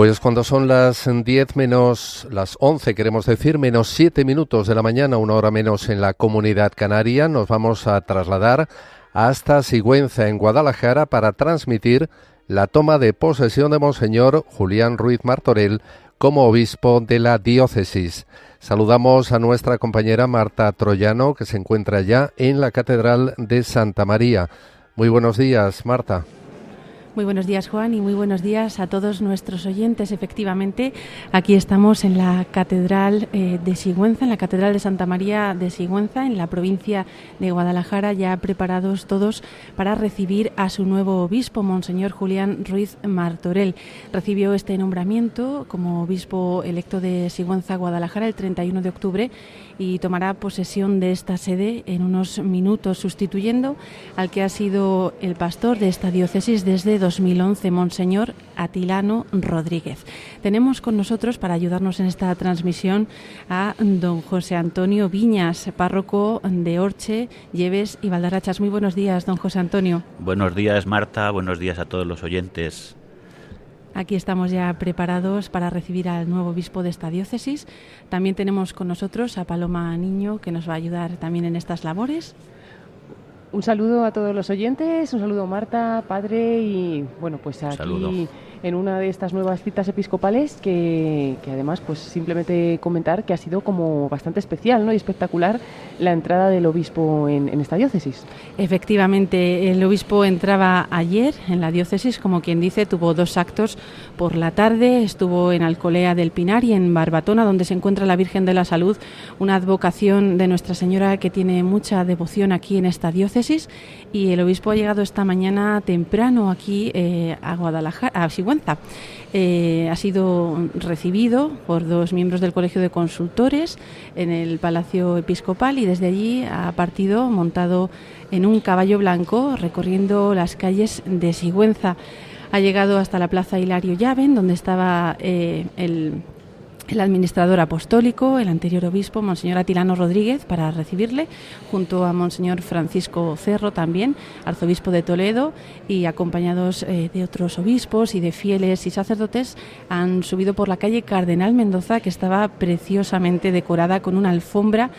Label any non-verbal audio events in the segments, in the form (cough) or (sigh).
Pues cuando son las 10 menos las 11, queremos decir, menos 7 minutos de la mañana, una hora menos en la comunidad canaria, nos vamos a trasladar hasta Sigüenza, en Guadalajara, para transmitir la toma de posesión de Monseñor Julián Ruiz Martorell como obispo de la diócesis. Saludamos a nuestra compañera Marta Troyano, que se encuentra ya en la Catedral de Santa María. Muy buenos días, Marta. Muy buenos días, Juan, y muy buenos días a todos nuestros oyentes. Efectivamente, aquí estamos en la Catedral eh, de Sigüenza, en la Catedral de Santa María de Sigüenza, en la provincia de Guadalajara, ya preparados todos para recibir a su nuevo obispo, Monseñor Julián Ruiz Martorell. Recibió este nombramiento como obispo electo de Sigüenza, Guadalajara, el 31 de octubre y tomará posesión de esta sede en unos minutos, sustituyendo al que ha sido el pastor de esta diócesis desde 2011, Monseñor Atilano Rodríguez. Tenemos con nosotros, para ayudarnos en esta transmisión, a don José Antonio Viñas, párroco de Orche, Lleves y Valdarachas. Muy buenos días, don José Antonio. Buenos días, Marta. Buenos días a todos los oyentes. Aquí estamos ya preparados para recibir al nuevo obispo de esta diócesis. También tenemos con nosotros a Paloma Niño, que nos va a ayudar también en estas labores. Un saludo a todos los oyentes, un saludo Marta, padre y bueno, pues aquí en una de estas nuevas citas episcopales que, además pues simplemente comentar que ha sido como bastante especial ¿no? y espectacular la entrada del obispo en, esta diócesis. Efectivamente, el obispo entraba ayer en la diócesis, como quien dice, tuvo dos actos por la tarde, estuvo en Alcolea del Pinar y en Barbatona, donde se encuentra la Virgen de la Salud, una advocación de Nuestra Señora que tiene mucha devoción aquí en esta diócesis y el obispo ha llegado esta mañana temprano aquí eh, a Guadalajara, a eh, ha sido recibido por dos miembros del Colegio de Consultores en el Palacio Episcopal y desde allí ha partido montado en un caballo blanco recorriendo las calles de Sigüenza. Ha llegado hasta la Plaza Hilario Llaven, donde estaba eh, el el administrador apostólico, el anterior obispo, Monseñor Atilano Rodríguez, para recibirle, junto a Monseñor Francisco Cerro también, arzobispo de Toledo, y acompañados eh, de otros obispos y de fieles y sacerdotes, han subido por la calle Cardenal Mendoza, que estaba preciosamente decorada con una alfombra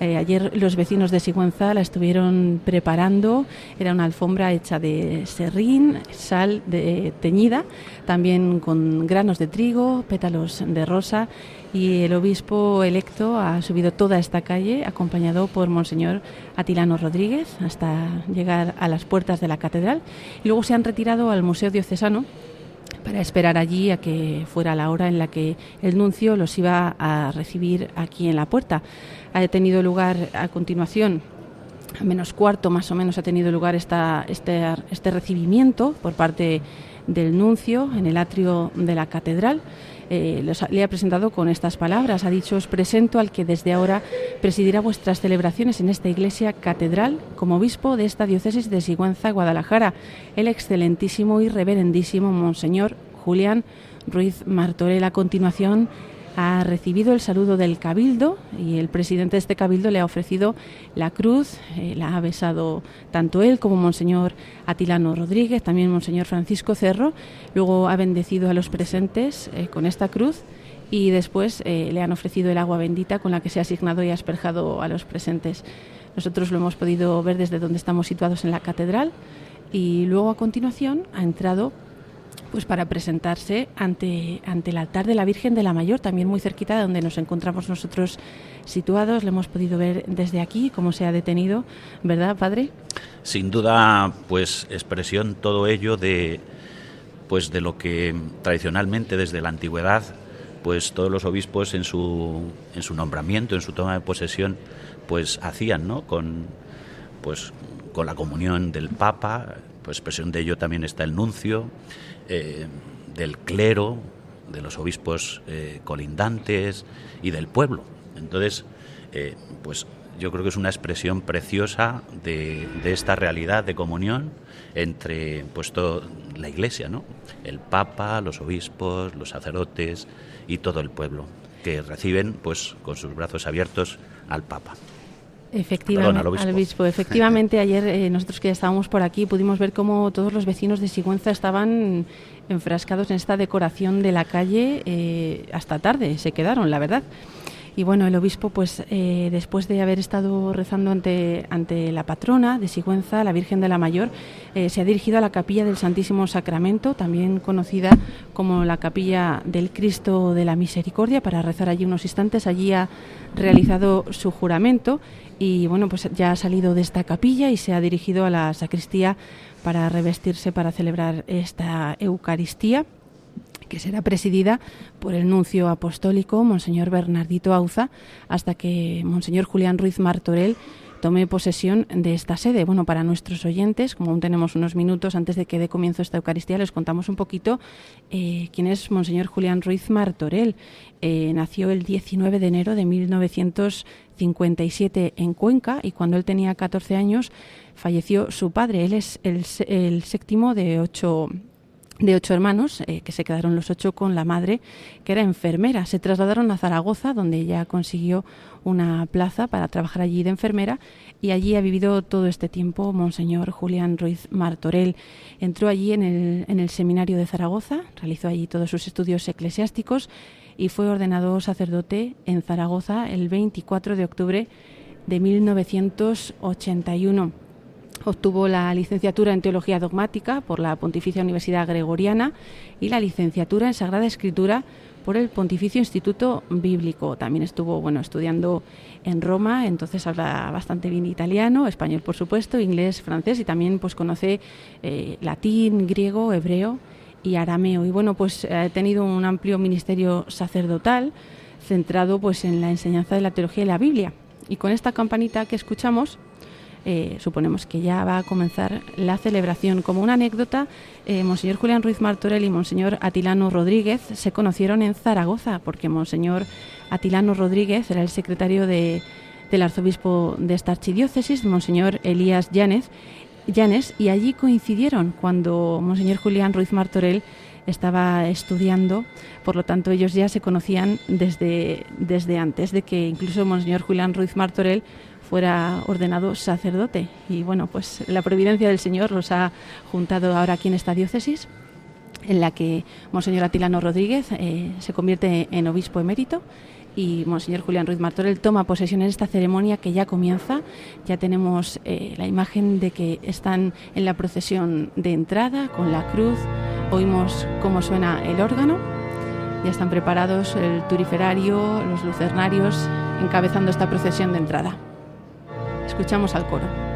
eh, ayer los vecinos de Sigüenza la estuvieron preparando. Era una alfombra hecha de serrín, sal de, teñida, también con granos de trigo, pétalos de rosa. Y el obispo electo ha subido toda esta calle, acompañado por Monseñor Atilano Rodríguez, hasta llegar a las puertas de la catedral. Y luego se han retirado al Museo Diocesano para esperar allí a que fuera la hora en la que el nuncio los iba a recibir aquí en la puerta. Ha tenido lugar a continuación a menos cuarto más o menos ha tenido lugar esta, este, este recibimiento por parte del nuncio en el atrio de la catedral. Eh, le ha presentado con estas palabras. Ha dicho, os presento al que desde ahora presidirá vuestras celebraciones en esta iglesia catedral como obispo de esta diócesis de Sigüenza, Guadalajara, el excelentísimo y reverendísimo Monseñor Julián Ruiz Martorell. A continuación, ha recibido el saludo del Cabildo y el presidente de este Cabildo le ha ofrecido la cruz, eh, la ha besado tanto él como Monseñor Atilano Rodríguez, también Monseñor Francisco Cerro, luego ha bendecido a los presentes eh, con esta cruz y después eh, le han ofrecido el agua bendita con la que se ha asignado y asperjado a los presentes. Nosotros lo hemos podido ver desde donde estamos situados en la catedral y luego a continuación ha entrado pues para presentarse ante, ante el altar de la Virgen de la Mayor, también muy cerquita de donde nos encontramos nosotros situados. Le hemos podido ver desde aquí cómo se ha detenido, ¿verdad, padre? Sin duda, pues expresión todo ello de pues de lo que tradicionalmente desde la antigüedad pues todos los obispos en su en su nombramiento, en su toma de posesión, pues hacían, ¿no? Con pues con la comunión del Papa, pues expresión de ello también está el nuncio, eh, del clero, de los obispos eh, colindantes y del pueblo. Entonces, eh, pues yo creo que es una expresión preciosa de, esta realidad de comunión entre pues toda la Iglesia, ¿no? El Papa, los obispos, los sacerdotes y todo el pueblo que reciben pues con sus brazos abiertos al Papa. Efectivamente, al obispo. Efectivamente, (laughs) ayer eh, nosotros que ya estábamos por aquí pudimos ver cómo todos los vecinos de Sigüenza estaban enfrascados en esta decoración de la calle eh, hasta tarde, se quedaron, la verdad. Y bueno, el obispo, pues eh, después de haber estado rezando ante, ante la patrona de Sigüenza, la Virgen de la Mayor, eh, se ha dirigido a la capilla del Santísimo Sacramento, también conocida como la capilla del Cristo de la Misericordia, para rezar allí unos instantes. Allí ha realizado su juramento y bueno, pues ya ha salido de esta capilla y se ha dirigido a la sacristía para revestirse para celebrar esta Eucaristía que será presidida por el nuncio apostólico, Monseñor Bernardito Auza, hasta que Monseñor Julián Ruiz Martorell tome posesión de esta sede. Bueno, para nuestros oyentes, como aún tenemos unos minutos antes de que dé comienzo esta Eucaristía, les contamos un poquito eh, quién es Monseñor Julián Ruiz Martorell. Eh, nació el 19 de enero de 1957 en Cuenca y cuando él tenía 14 años falleció su padre. Él es el, el séptimo de ocho de ocho hermanos, eh, que se quedaron los ocho con la madre, que era enfermera. Se trasladaron a Zaragoza, donde ella consiguió una plaza para trabajar allí de enfermera, y allí ha vivido todo este tiempo Monseñor Julián Ruiz Martorell. Entró allí en el, en el seminario de Zaragoza, realizó allí todos sus estudios eclesiásticos y fue ordenado sacerdote en Zaragoza el 24 de octubre de 1981. Obtuvo la licenciatura en Teología Dogmática por la Pontificia Universidad Gregoriana y la licenciatura en Sagrada Escritura por el Pontificio Instituto Bíblico. También estuvo bueno, estudiando en Roma, entonces habla bastante bien italiano, español por supuesto, inglés, francés y también pues conoce eh, latín, griego, hebreo y arameo. Y bueno, pues ha tenido un amplio ministerio sacerdotal centrado pues en la enseñanza de la teología y la Biblia. Y con esta campanita que escuchamos, eh, suponemos que ya va a comenzar la celebración. Como una anécdota, eh, Monseñor Julián Ruiz Martorell y Monseñor Atilano Rodríguez se conocieron en Zaragoza, porque Monseñor Atilano Rodríguez era el secretario de, del arzobispo de esta archidiócesis, Monseñor Elías Llanes, y allí coincidieron cuando Monseñor Julián Ruiz Martorell estaba estudiando, por lo tanto ellos ya se conocían desde, desde antes de que incluso Monseñor Julián Ruiz Martorell fuera ordenado sacerdote. Y bueno, pues la providencia del Señor los ha juntado ahora aquí en esta diócesis, en la que Monseñor Atilano Rodríguez eh, se convierte en obispo emérito y Monseñor Julián Ruiz Martorell toma posesión en esta ceremonia que ya comienza. Ya tenemos eh, la imagen de que están en la procesión de entrada con la cruz. Oímos cómo suena el órgano. Ya están preparados el turiferario, los lucernarios, encabezando esta procesión de entrada. Escuchamos al coro.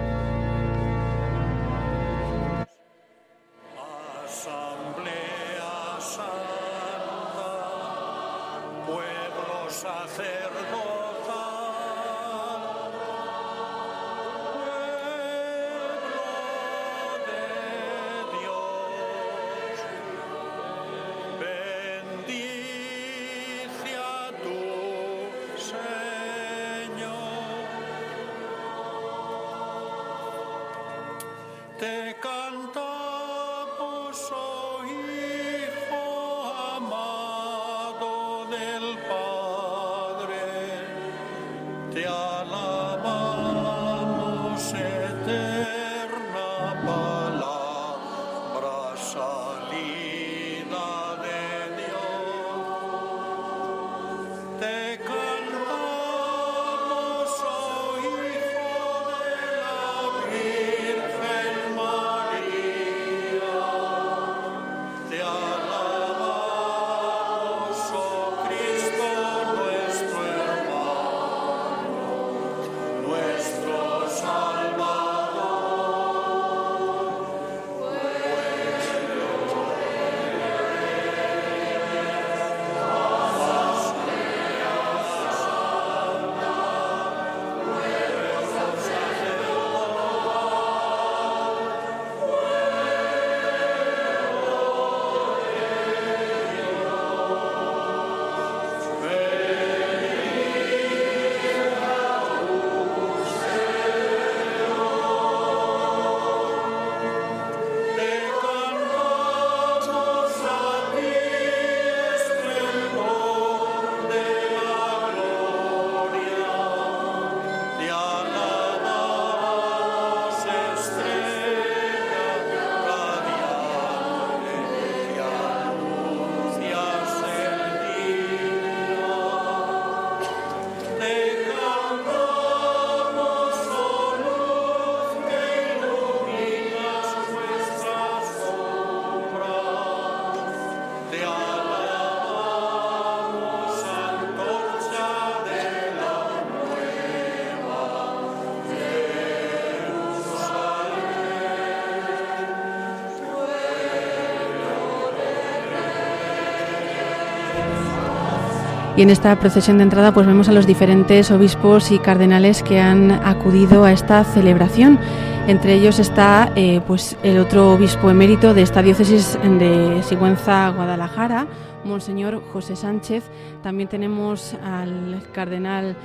Y en esta procesión de entrada pues vemos a los diferentes obispos y cardenales que han acudido a esta celebración. Entre ellos está eh, pues el otro obispo emérito de esta diócesis de Sigüenza, Guadalajara, Monseñor José Sánchez. También tenemos al cardenal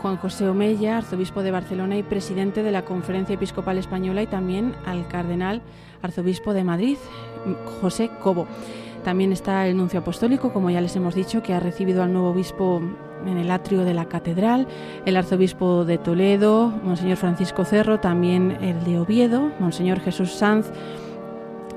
Juan José Omeya, arzobispo de Barcelona y presidente de la Conferencia Episcopal Española, y también al cardenal arzobispo de Madrid, José Cobo. También está el nuncio apostólico, como ya les hemos dicho, que ha recibido al nuevo obispo en el atrio de la catedral, el arzobispo de Toledo, Monseñor Francisco Cerro, también el de Oviedo, Monseñor Jesús Sanz,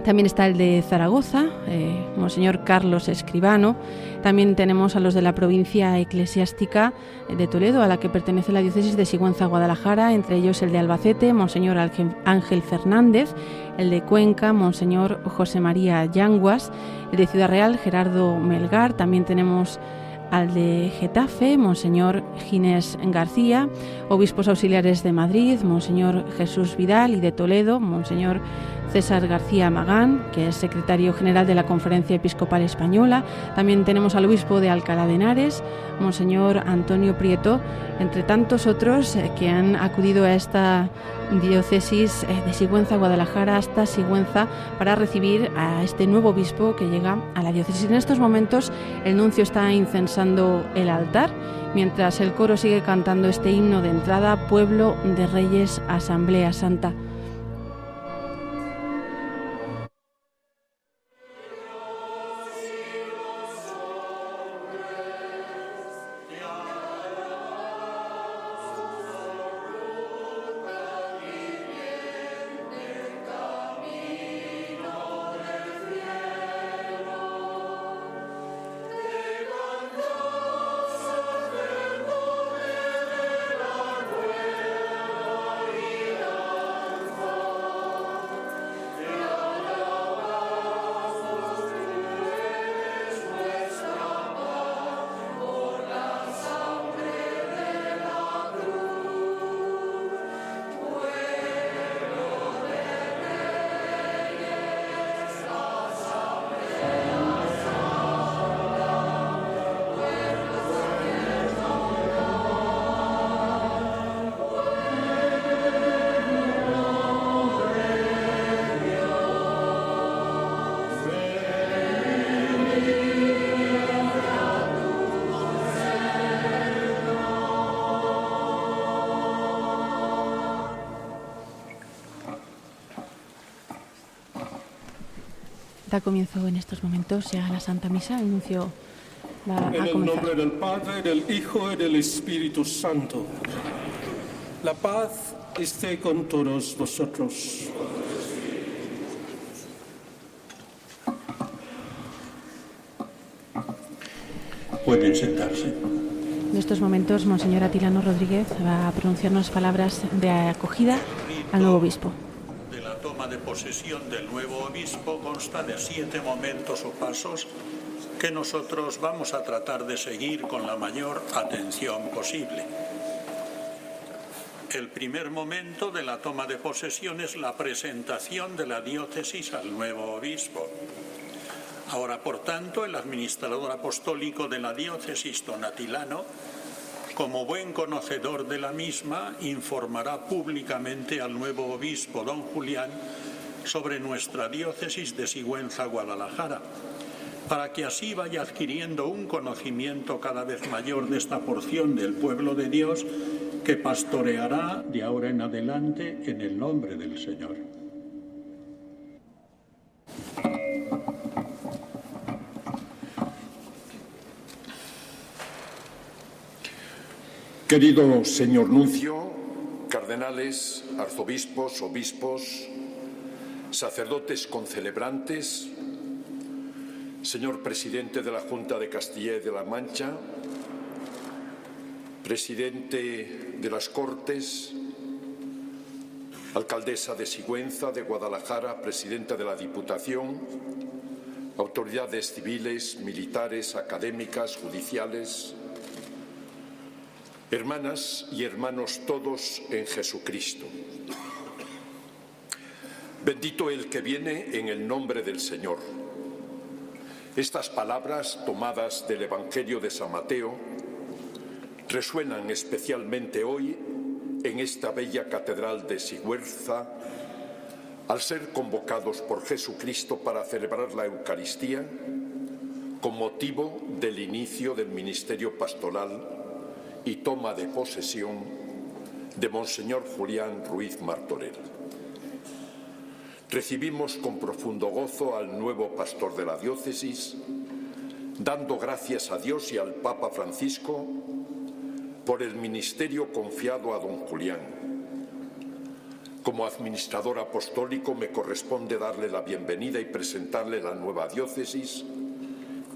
también está el de Zaragoza, eh, Monseñor Carlos Escribano. También tenemos a los de la provincia eclesiástica de Toledo, a la que pertenece la diócesis de Sigüenza, Guadalajara, entre ellos el de Albacete, Monseñor Ángel Fernández, el de Cuenca, Monseñor José María Yanguas, el de Ciudad Real, Gerardo Melgar. También tenemos al de Getafe, Monseñor Ginés García, obispos auxiliares de Madrid, Monseñor Jesús Vidal y de Toledo, Monseñor César García Magán, que es secretario general de la Conferencia Episcopal Española. También tenemos al obispo de Alcalá de Henares, Monseñor Antonio Prieto, entre tantos otros eh, que han acudido a esta diócesis eh, de Sigüenza, Guadalajara, hasta Sigüenza, para recibir a este nuevo obispo que llega a la diócesis. En estos momentos el nuncio está incensando el altar, mientras el coro sigue cantando este himno de entrada, Pueblo de Reyes, Asamblea Santa. Da comienzo en estos momentos ya la Santa Misa. El nuncio va a En el nombre del Padre, del Hijo y del Espíritu Santo. La paz esté con todos vosotros. Pueden sentarse. En estos momentos, Monseñor Atilano Rodríguez va a pronunciarnos palabras de acogida al nuevo obispo toma de posesión del nuevo obispo consta de siete momentos o pasos que nosotros vamos a tratar de seguir con la mayor atención posible. El primer momento de la toma de posesión es la presentación de la diócesis al nuevo obispo. Ahora, por tanto, el administrador apostólico de la diócesis donatilano como buen conocedor de la misma, informará públicamente al nuevo obispo don Julián sobre nuestra diócesis de Sigüenza, Guadalajara, para que así vaya adquiriendo un conocimiento cada vez mayor de esta porción del pueblo de Dios que pastoreará de ahora en adelante en el nombre del Señor. Querido señor Nuncio, cardenales, arzobispos, obispos, sacerdotes concelebrantes, señor presidente de la Junta de Castilla y de la Mancha, presidente de las Cortes, alcaldesa de Sigüenza, de Guadalajara, presidenta de la Diputación, autoridades civiles, militares, académicas, judiciales, Hermanas y hermanos todos en Jesucristo. Bendito el que viene en el nombre del Señor. Estas palabras tomadas del Evangelio de San Mateo resuenan especialmente hoy en esta bella catedral de Sigüenza al ser convocados por Jesucristo para celebrar la Eucaristía con motivo del inicio del ministerio pastoral y toma de posesión de Monseñor Julián Ruiz Martorell. Recibimos con profundo gozo al nuevo pastor de la diócesis, dando gracias a Dios y al Papa Francisco por el ministerio confiado a don Julián. Como administrador apostólico me corresponde darle la bienvenida y presentarle la nueva diócesis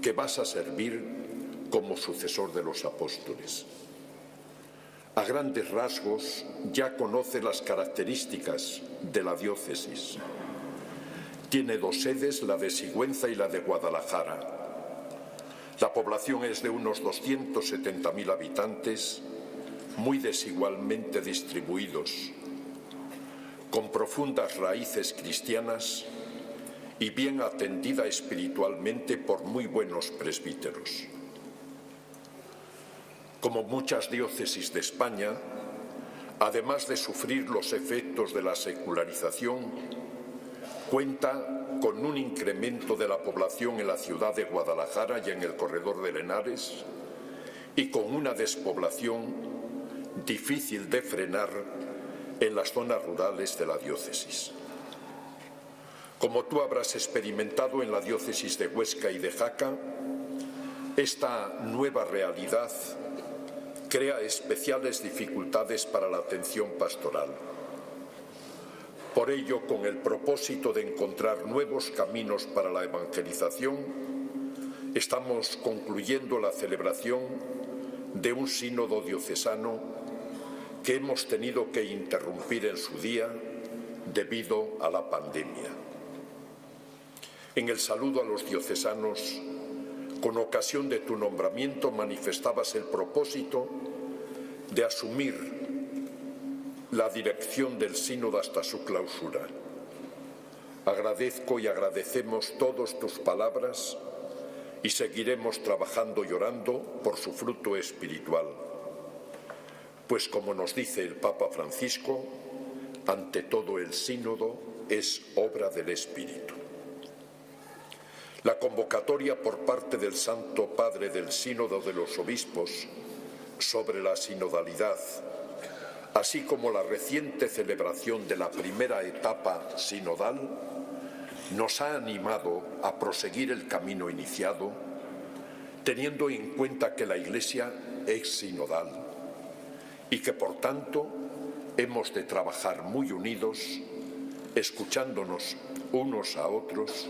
que vas a servir como sucesor de los apóstoles. A grandes rasgos ya conoce las características de la diócesis. Tiene dos sedes, la de Sigüenza y la de Guadalajara. La población es de unos 270.000 habitantes, muy desigualmente distribuidos, con profundas raíces cristianas y bien atendida espiritualmente por muy buenos presbíteros. Como muchas diócesis de España, además de sufrir los efectos de la secularización, Cuenta con un incremento de la población en la ciudad de Guadalajara y en el corredor de Lenares y con una despoblación difícil de frenar en las zonas rurales de la diócesis. Como tú habrás experimentado en la diócesis de Huesca y de Jaca, esta nueva realidad crea especiales dificultades para la atención pastoral por ello, con el propósito de encontrar nuevos caminos para la evangelización, estamos concluyendo la celebración de un sínodo diocesano que hemos tenido que interrumpir en su día debido a la pandemia. En el saludo a los diocesanos, con ocasión de tu nombramiento manifestabas el propósito de asumir la dirección del sínodo hasta su clausura. Agradezco y agradecemos todos tus palabras y seguiremos trabajando y orando por su fruto espiritual. Pues como nos dice el Papa Francisco, ante todo el sínodo es obra del Espíritu. La convocatoria por parte del Santo Padre del Sínodo de los Obispos sobre la sinodalidad así como la reciente celebración de la primera etapa sinodal, nos ha animado a proseguir el camino iniciado, teniendo en cuenta que la Iglesia es sinodal y que por tanto hemos de trabajar muy unidos, escuchándonos unos a otros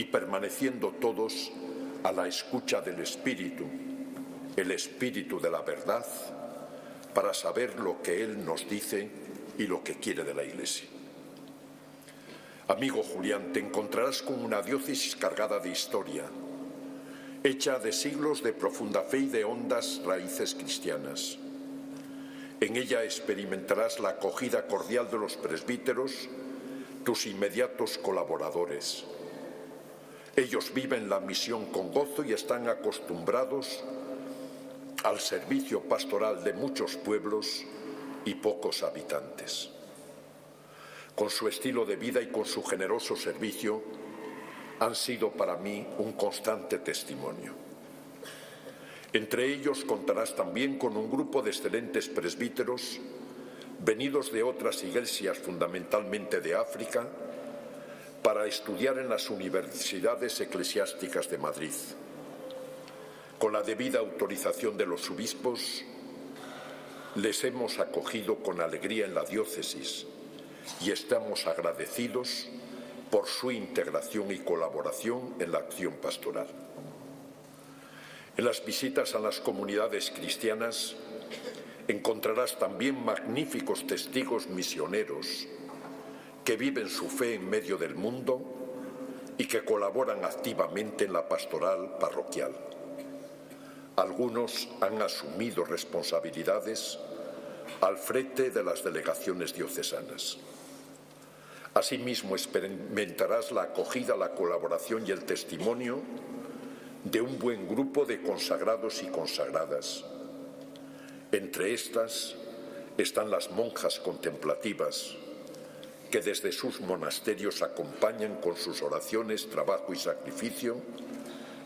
y permaneciendo todos a la escucha del Espíritu, el Espíritu de la verdad, para saber lo que Él nos dice y lo que quiere de la Iglesia. Amigo Julián, te encontrarás con una diócesis cargada de historia, hecha de siglos de profunda fe y de hondas raíces cristianas. En ella experimentarás la acogida cordial de los presbíteros, tus inmediatos colaboradores. Ellos viven la misión con gozo y están acostumbrados al servicio pastoral de muchos pueblos y pocos habitantes. Con su estilo de vida y con su generoso servicio han sido para mí un constante testimonio. Entre ellos contarás también con un grupo de excelentes presbíteros venidos de otras iglesias, fundamentalmente de África, para estudiar en las universidades eclesiásticas de Madrid. Con la debida autorización de los obispos, les hemos acogido con alegría en la diócesis y estamos agradecidos por su integración y colaboración en la acción pastoral. En las visitas a las comunidades cristianas encontrarás también magníficos testigos misioneros que viven su fe en medio del mundo y que colaboran activamente en la pastoral parroquial. Algunos han asumido responsabilidades al frente de las delegaciones diocesanas. Asimismo, experimentarás la acogida, la colaboración y el testimonio de un buen grupo de consagrados y consagradas. Entre estas están las monjas contemplativas, que desde sus monasterios acompañan con sus oraciones, trabajo y sacrificio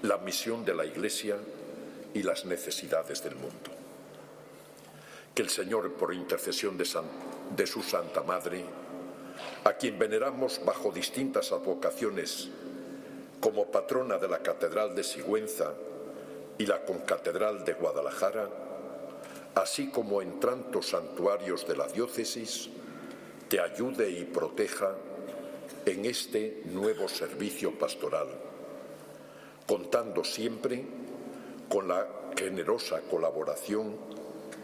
la misión de la Iglesia y las necesidades del mundo. Que el Señor, por intercesión de, de su Santa Madre, a quien veneramos bajo distintas advocaciones como patrona de la Catedral de Sigüenza y la Concatedral de Guadalajara, así como en tantos santuarios de la diócesis, te ayude y proteja en este nuevo servicio pastoral, contando siempre con la generosa colaboración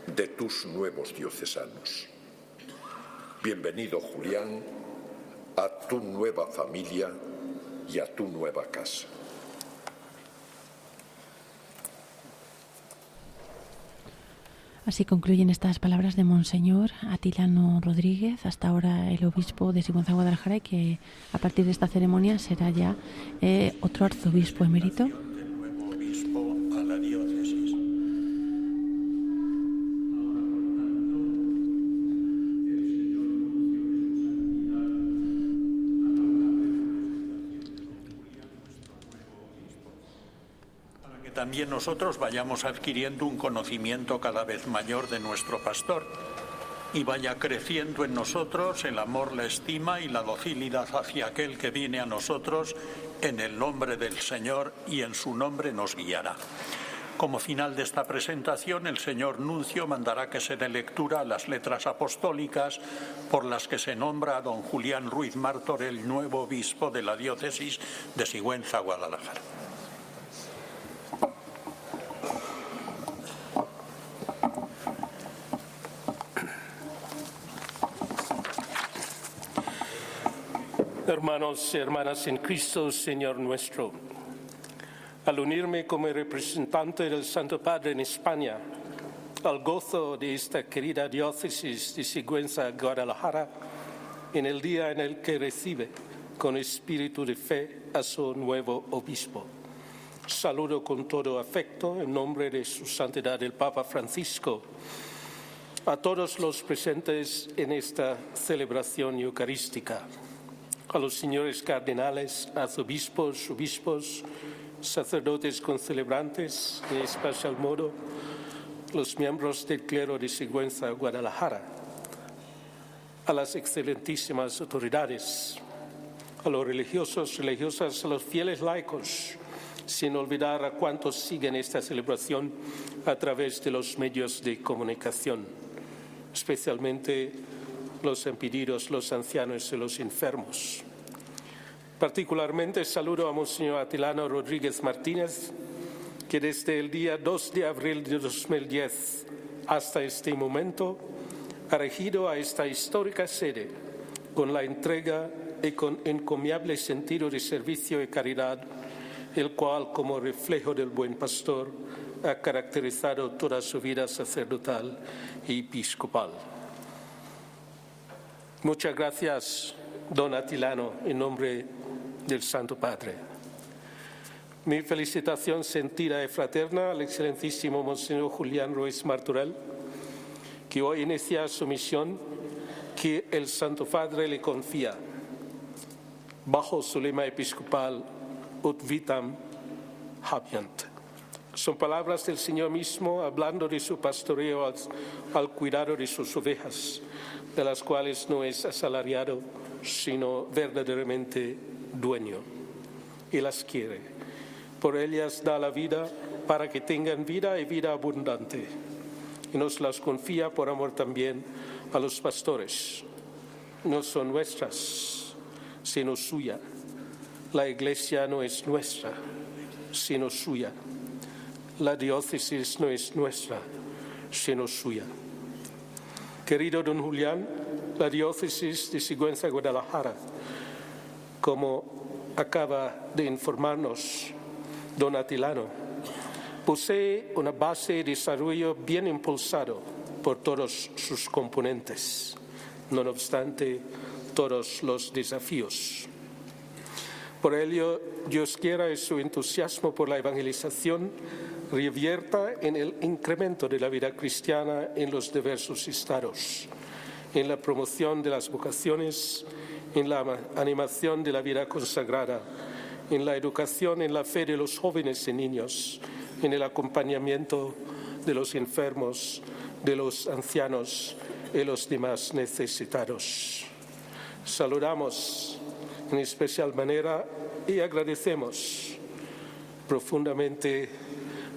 de tus nuevos diocesanos. Bienvenido, Julián, a tu nueva familia y a tu nueva casa. Así concluyen estas palabras de Monseñor Atilano Rodríguez, hasta ahora el obispo de Sigüenza Guadalajara, y que a partir de esta ceremonia será ya eh, otro arzobispo emérito también nosotros vayamos adquiriendo un conocimiento cada vez mayor de nuestro pastor y vaya creciendo en nosotros el amor, la estima y la docilidad hacia aquel que viene a nosotros en el nombre del Señor y en su nombre nos guiará. Como final de esta presentación, el señor Nuncio mandará que se dé lectura a las letras apostólicas por las que se nombra a don Julián Ruiz Mártor el nuevo obispo de la diócesis de Sigüenza, Guadalajara. Hermanos y hermanas en Cristo, Señor nuestro, al unirme como representante del Santo Padre en España al gozo de esta querida diócesis de Sigüenza, Guadalajara, en el día en el que recibe con espíritu de fe a su nuevo obispo. Saludo con todo afecto en nombre de su santidad el Papa Francisco a todos los presentes en esta celebración eucarística a los señores cardenales, arzobispos, obispos, sacerdotes concelebrantes, en especial modo los miembros del clero de Sigüenza Guadalajara, a las excelentísimas autoridades, a los religiosos, religiosas, a los fieles laicos, sin olvidar a cuantos siguen esta celebración a través de los medios de comunicación, especialmente los impedidos, los ancianos y los enfermos. Particularmente saludo a Monseñor Atilano Rodríguez Martínez, que desde el día 2 de abril de 2010 hasta este momento ha regido a esta histórica sede con la entrega y con encomiable sentido de servicio y caridad, el cual, como reflejo del buen pastor, ha caracterizado toda su vida sacerdotal y episcopal. Muchas gracias, don Atilano, en nombre del Santo Padre. Mi felicitación sentida y fraterna al excelentísimo Monseñor Julián Ruiz Martorell, que hoy inicia su misión que el Santo Padre le confía, bajo su lema episcopal Ut vitam habiant. Son palabras del Señor mismo hablando de su pastoreo al, cuidado de sus ovejas, de las cuales no es asalariado, sino verdaderamente dueño y las quiere. Por ellas da la vida para que tengan vida y vida abundante. Y nos las confía por amor también a los pastores. No son nuestras, sino suya. La iglesia no es nuestra, sino suya. La diócesis no es nuestra, sino suya. Querido don Julián, la diócesis de Sigüenza Guadalajara, como acaba de informarnos don Atilano, posee una base de desarrollo bien impulsado por todos sus componentes, no obstante todos los desafíos. Por ello, Dios quiera su entusiasmo por la evangelización revierta en el incremento de la vida cristiana en los diversos estados, en la promoción de las vocaciones, en la animación de la vida consagrada, en la educación en la fe de los jóvenes y niños, en el acompañamiento de los enfermos, de los ancianos y los demás necesitados. Saludamos en especial manera y agradecemos profundamente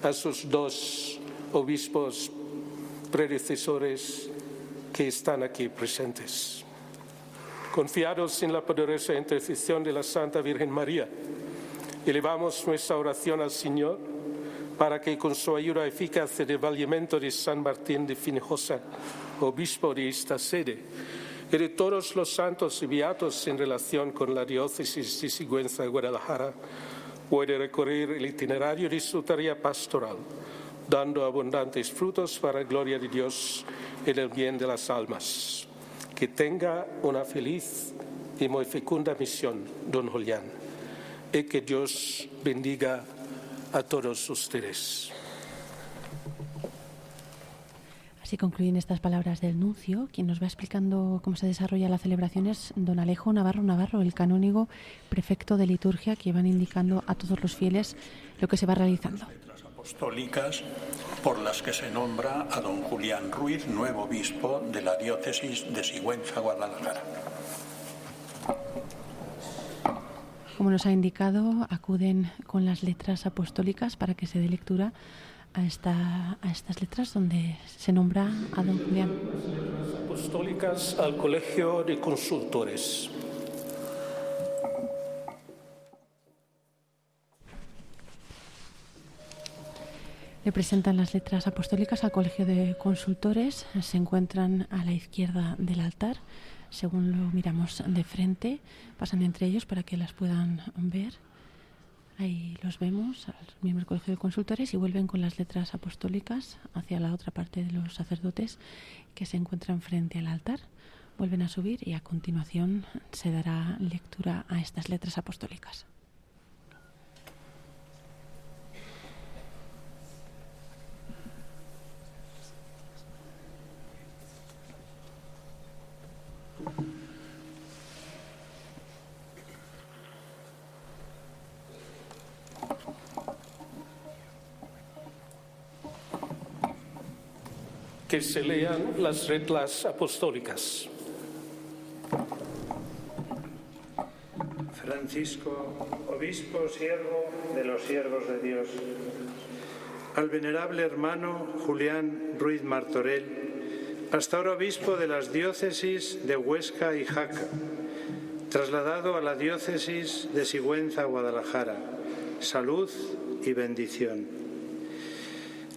a sus dos obispos predecesores que están aquí presentes. Confiados en la poderosa intercesión de la Santa Virgen María, elevamos nuestra oración al Señor para que con su ayuda eficaz el valimento de San Martín de Finejosa, obispo de esta sede, y de todos los santos y beatos en relación con la diócesis de Sigüenza de Guadalajara, puede recorrer el itinerario de su tarea pastoral, dando abundantes frutos para la gloria de Dios y el bien de las almas. Que tenga una feliz y muy fecunda misión, don Julián, y que Dios bendiga a todos ustedes. Así concluyen estas palabras del nuncio. Quien nos va explicando cómo se desarrolla la celebración es don Alejo Navarro Navarro, el canónigo prefecto de liturgia, que van indicando a todos los fieles lo que se va realizando. Las apostólicas por las que se nombra a don Julián Ruiz, nuevo obispo de la diócesis de Sigüenza, Guadalajara. Como nos ha indicado, acuden con las letras apostólicas para que se dé lectura a, esta, a estas letras donde se nombra a don Julián. Apostólicas al Colegio de Consultores. Le presentan las letras apostólicas al Colegio de Consultores. Se encuentran a la izquierda del altar. Según lo miramos de frente, pasan entre ellos para que las puedan ver. Ahí los vemos, a los miembros del Colegio de Consultores, y vuelven con las letras apostólicas hacia la otra parte de los sacerdotes que se encuentran frente al altar. Vuelven a subir y a continuación se dará lectura a estas letras apostólicas. Que se lean las reglas apostólicas. Francisco, obispo siervo de los siervos de Dios. Al venerable hermano Julián Ruiz Martorell, hasta ahora obispo de las diócesis de Huesca y Jaca, trasladado a la diócesis de Sigüenza, Guadalajara. Salud y bendición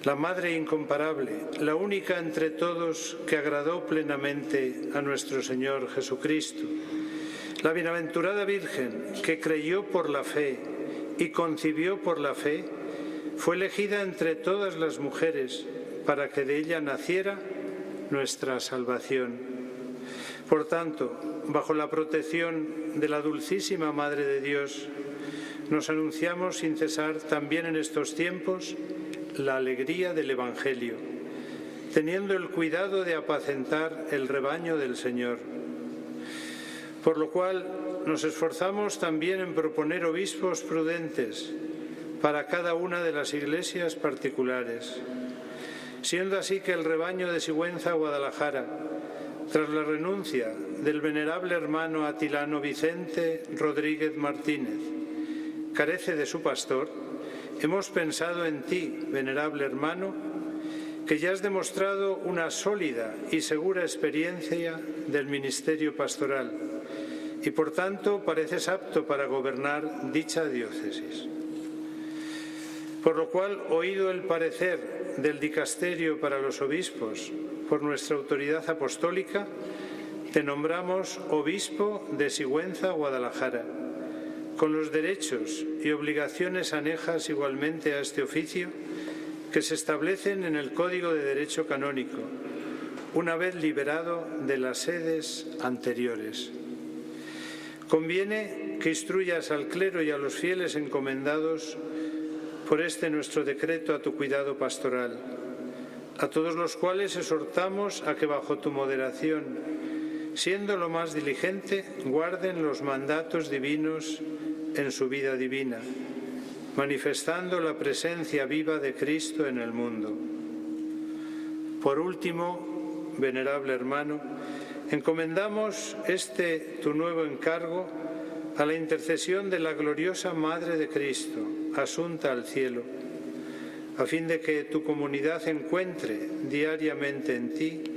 la Madre incomparable, la única entre todos que agradó plenamente a nuestro Señor Jesucristo, la bienaventurada Virgen que creyó por la fe y concibió por la fe, fue elegida entre todas las mujeres para que de ella naciera nuestra salvación. Por tanto, bajo la protección de la Dulcísima Madre de Dios, nos anunciamos sin cesar también en estos tiempos la alegría del Evangelio, teniendo el cuidado de apacentar el rebaño del Señor. Por lo cual nos esforzamos también en proponer obispos prudentes para cada una de las iglesias particulares, siendo así que el rebaño de Sigüenza Guadalajara, tras la renuncia del venerable hermano atilano Vicente Rodríguez Martínez, carece de su pastor, Hemos pensado en ti, venerable hermano, que ya has demostrado una sólida y segura experiencia del ministerio pastoral y por tanto pareces apto para gobernar dicha diócesis. Por lo cual, oído el parecer del dicasterio para los obispos por nuestra autoridad apostólica, te nombramos obispo de Sigüenza, Guadalajara con los derechos y obligaciones anejas igualmente a este oficio que se establecen en el Código de Derecho Canónico, una vez liberado de las sedes anteriores. Conviene que instruyas al clero y a los fieles encomendados por este nuestro decreto a tu cuidado pastoral, a todos los cuales exhortamos a que bajo tu moderación, siendo lo más diligente, guarden los mandatos divinos en su vida divina, manifestando la presencia viva de Cristo en el mundo. Por último, venerable hermano, encomendamos este tu nuevo encargo a la intercesión de la gloriosa Madre de Cristo asunta al cielo, a fin de que tu comunidad encuentre diariamente en ti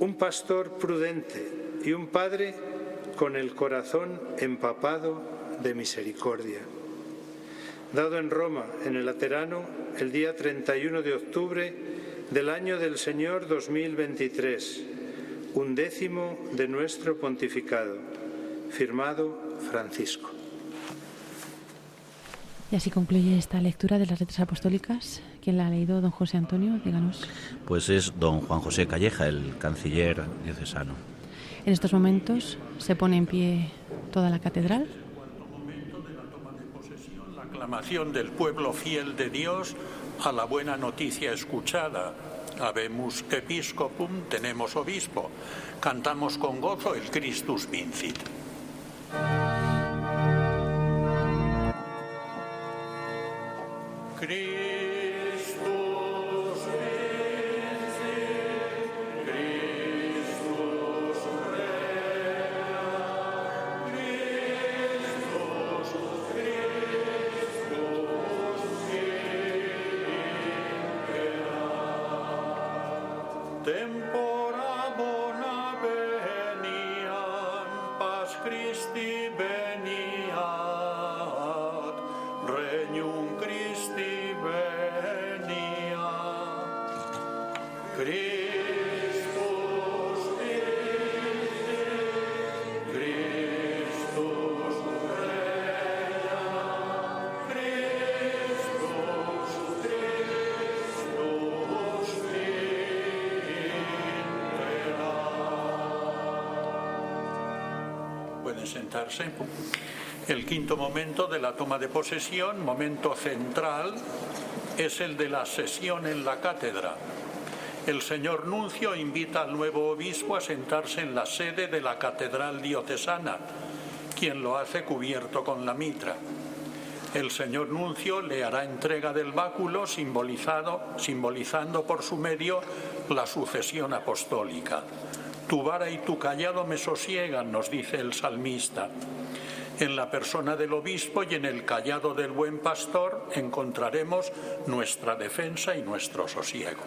un pastor prudente y un padre con el corazón empapado de misericordia. Dado en Roma, en el Laterano, el día 31 de octubre del año del Señor 2023, un décimo de nuestro pontificado. Firmado Francisco. Y así concluye esta lectura de las letras apostólicas. ¿Quién la ha leído, don José Antonio? Díganos. Pues es don Juan José Calleja, el canciller diocesano. En estos momentos se pone en pie toda la catedral. La aclamación del pueblo fiel de Dios a la buena noticia escuchada. Habemus episcopum, tenemos obispo. Cantamos con gozo el Christus vincit. El quinto momento de la toma de posesión, momento central, es el de la sesión en la cátedra. El señor Nuncio invita al nuevo obispo a sentarse en la sede de la catedral diocesana, quien lo hace cubierto con la mitra. El señor Nuncio le hará entrega del báculo simbolizado, simbolizando por su medio la sucesión apostólica. Tu vara y tu callado me sosiegan, nos dice el salmista. En la persona del obispo y en el callado del buen pastor encontraremos nuestra defensa y nuestro sosiego.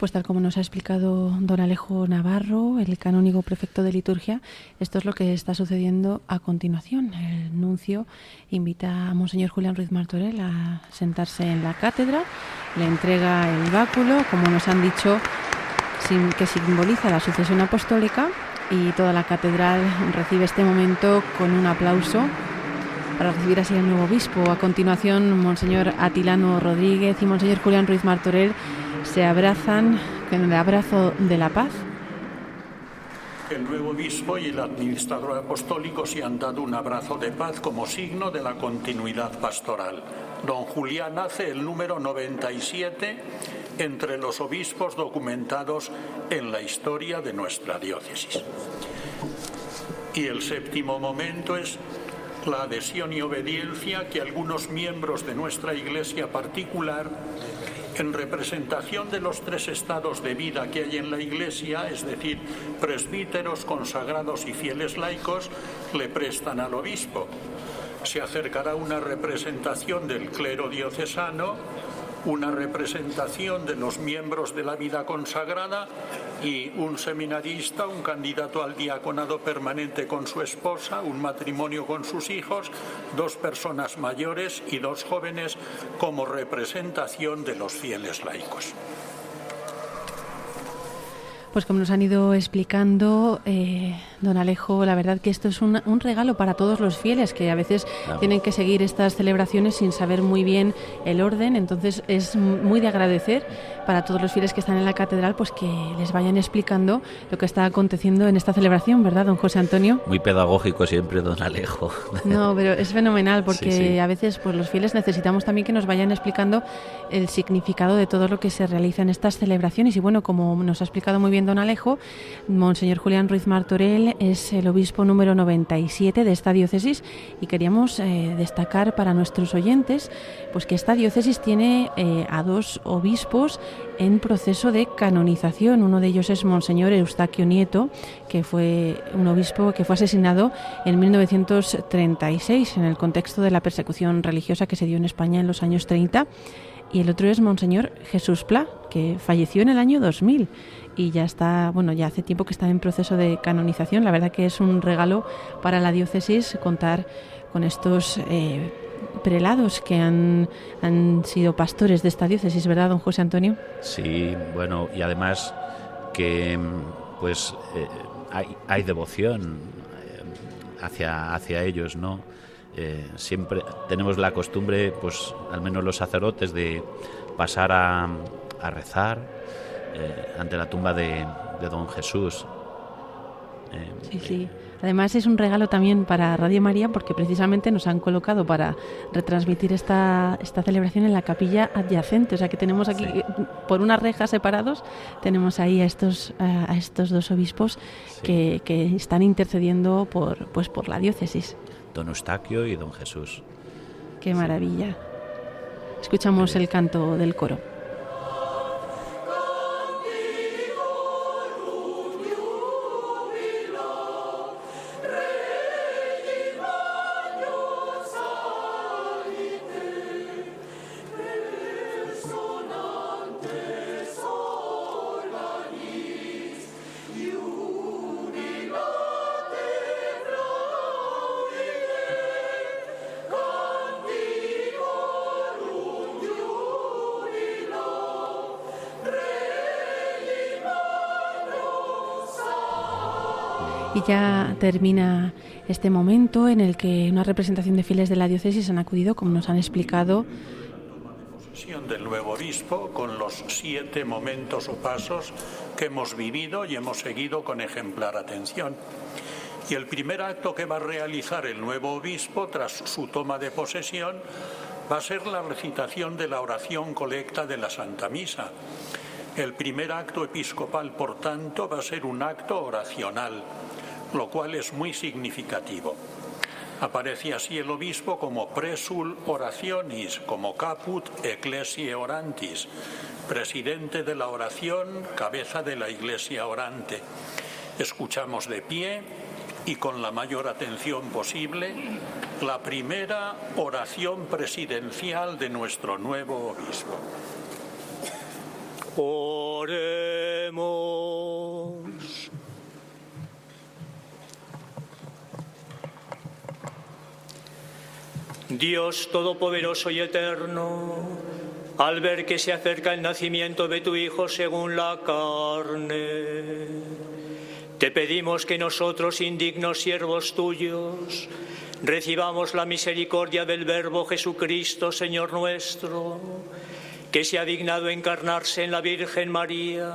Pues tal como nos ha explicado don Alejo Navarro, el canónigo prefecto de liturgia, esto es lo que está sucediendo a continuación. El nuncio invita a Monseñor Julián Ruiz Martorell a sentarse en la cátedra, le entrega el báculo, como nos han dicho, que simboliza la sucesión apostólica y toda la catedral recibe este momento con un aplauso para recibir así al nuevo obispo. A continuación, Monseñor Atilano Rodríguez y Monseñor Julián Ruiz Martorell se abrazan con el abrazo de la paz. El nuevo obispo y el administrador apostólico se han dado un abrazo de paz como signo de la continuidad pastoral. Don Julián hace el número 97 entre los obispos documentados en la historia de nuestra diócesis. Y el séptimo momento es la adhesión y obediencia que algunos miembros de nuestra Iglesia particular en representación de los tres estados de vida que hay en la Iglesia, es decir, presbíteros, consagrados y fieles laicos, le prestan al obispo. Se acercará una representación del clero diocesano, una representación de los miembros de la vida consagrada y un seminarista, un candidato al diaconado permanente con su esposa, un matrimonio con sus hijos, dos personas mayores y dos jóvenes como representación de los fieles laicos. Pues como nos han ido explicando, eh, Don Alejo, la verdad que esto es un, regalo para todos los fieles que a veces tienen que seguir estas celebraciones sin saber muy bien el orden. Entonces es muy de agradecer para todos los fieles que están en la catedral, pues que les vayan explicando lo que está aconteciendo en esta celebración, ¿verdad, don José Antonio? Muy pedagógico siempre, don Alejo. No, (laughs) pero es fenomenal porque a veces pues los fieles necesitamos también que nos vayan explicando el significado de todo lo que se realiza en estas celebraciones. Y bueno, como nos ha explicado muy bien don Alejo, Monseñor Julián Ruiz Martorell es el obispo número 97 de esta diócesis y queríamos eh, destacar para nuestros oyentes pues que esta diócesis tiene eh, a dos obispos en proceso de canonización. Uno de ellos es Monseñor Eustaquio Nieto, que fue un obispo que fue asesinado en 1936 en el contexto de la persecución religiosa que se dio en España en los años 30 y el otro es Monseñor Jesús Pla, que falleció en el año 2000 y ya está, bueno, ya hace tiempo que está en proceso de canonización. La verdad que es un regalo para la diócesis contar con estos eh, prelados que han, han sido pastores de esta diócesis, ¿verdad, don José Antonio? Sí, bueno, y además que pues eh, hay, hay, devoción eh, hacia, hacia ellos, ¿no? Siempre tenemos la costumbre, pues al menos los sacerdotes, de pasar a, a rezar, eh, ante la tumba de, don Jesús. Eh, sí, sí. Además es un regalo también para Radio María porque precisamente nos han colocado para retransmitir esta, esta celebración en la capilla adyacente. O sea que tenemos aquí, por unas rejas separados, tenemos ahí a estos, a estos dos obispos que, que, están intercediendo por, pues, por la diócesis. Don Eustaquio y don Jesús. Qué maravilla. Escuchamos el canto del coro. Ya termina este momento en el que una representación de fieles de la diócesis han acudido, como nos han explicado, del nuevo obispo con los siete momentos o pasos que hemos vivido y hemos seguido con ejemplar atención. Y el primer acto que va a realizar el nuevo obispo tras su toma de posesión va a ser la recitación de la oración colecta de la Santa Misa. El primer acto episcopal, por tanto, va a ser un acto oracional lo cual es muy significativo. Aparece así el obispo como presul orationis, como caput ecclesiae orantis, presidente de la oración, cabeza de la iglesia orante. Escuchamos de pie y con la mayor atención posible la primera oración presidencial de nuestro nuevo obispo. Oremos. Dios Todopoderoso y Eterno, al ver que se acerca el nacimiento de tu Hijo según la carne, te pedimos que nosotros, indignos siervos tuyos, recibamos la misericordia del Verbo Jesucristo, Señor nuestro, que se ha dignado encarnarse en la Virgen María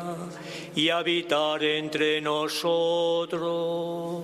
y habitar entre nosotros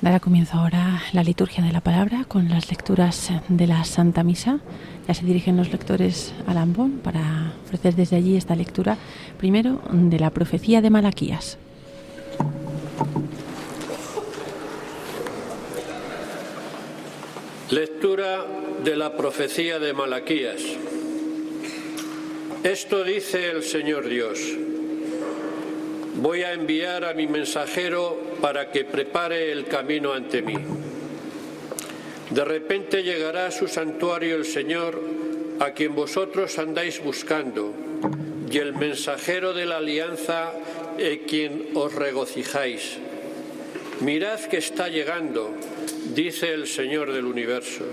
Dará comienzo ahora la liturgia de la palabra con las lecturas de la Santa Misa ya se dirigen los lectores al Ambón para ofrecer desde allí esta lectura, primero de la profecía de Malaquías. Lectura de la profecía de Malaquías. Esto dice el Señor Dios. Voy a enviar a mi mensajero para que prepare el camino ante mí. De repente llegará a su santuario el Señor, a quien vosotros andáis buscando, y el mensajero de la alianza, en quien os regocijáis. Mirad que está llegando, dice el Señor del universo.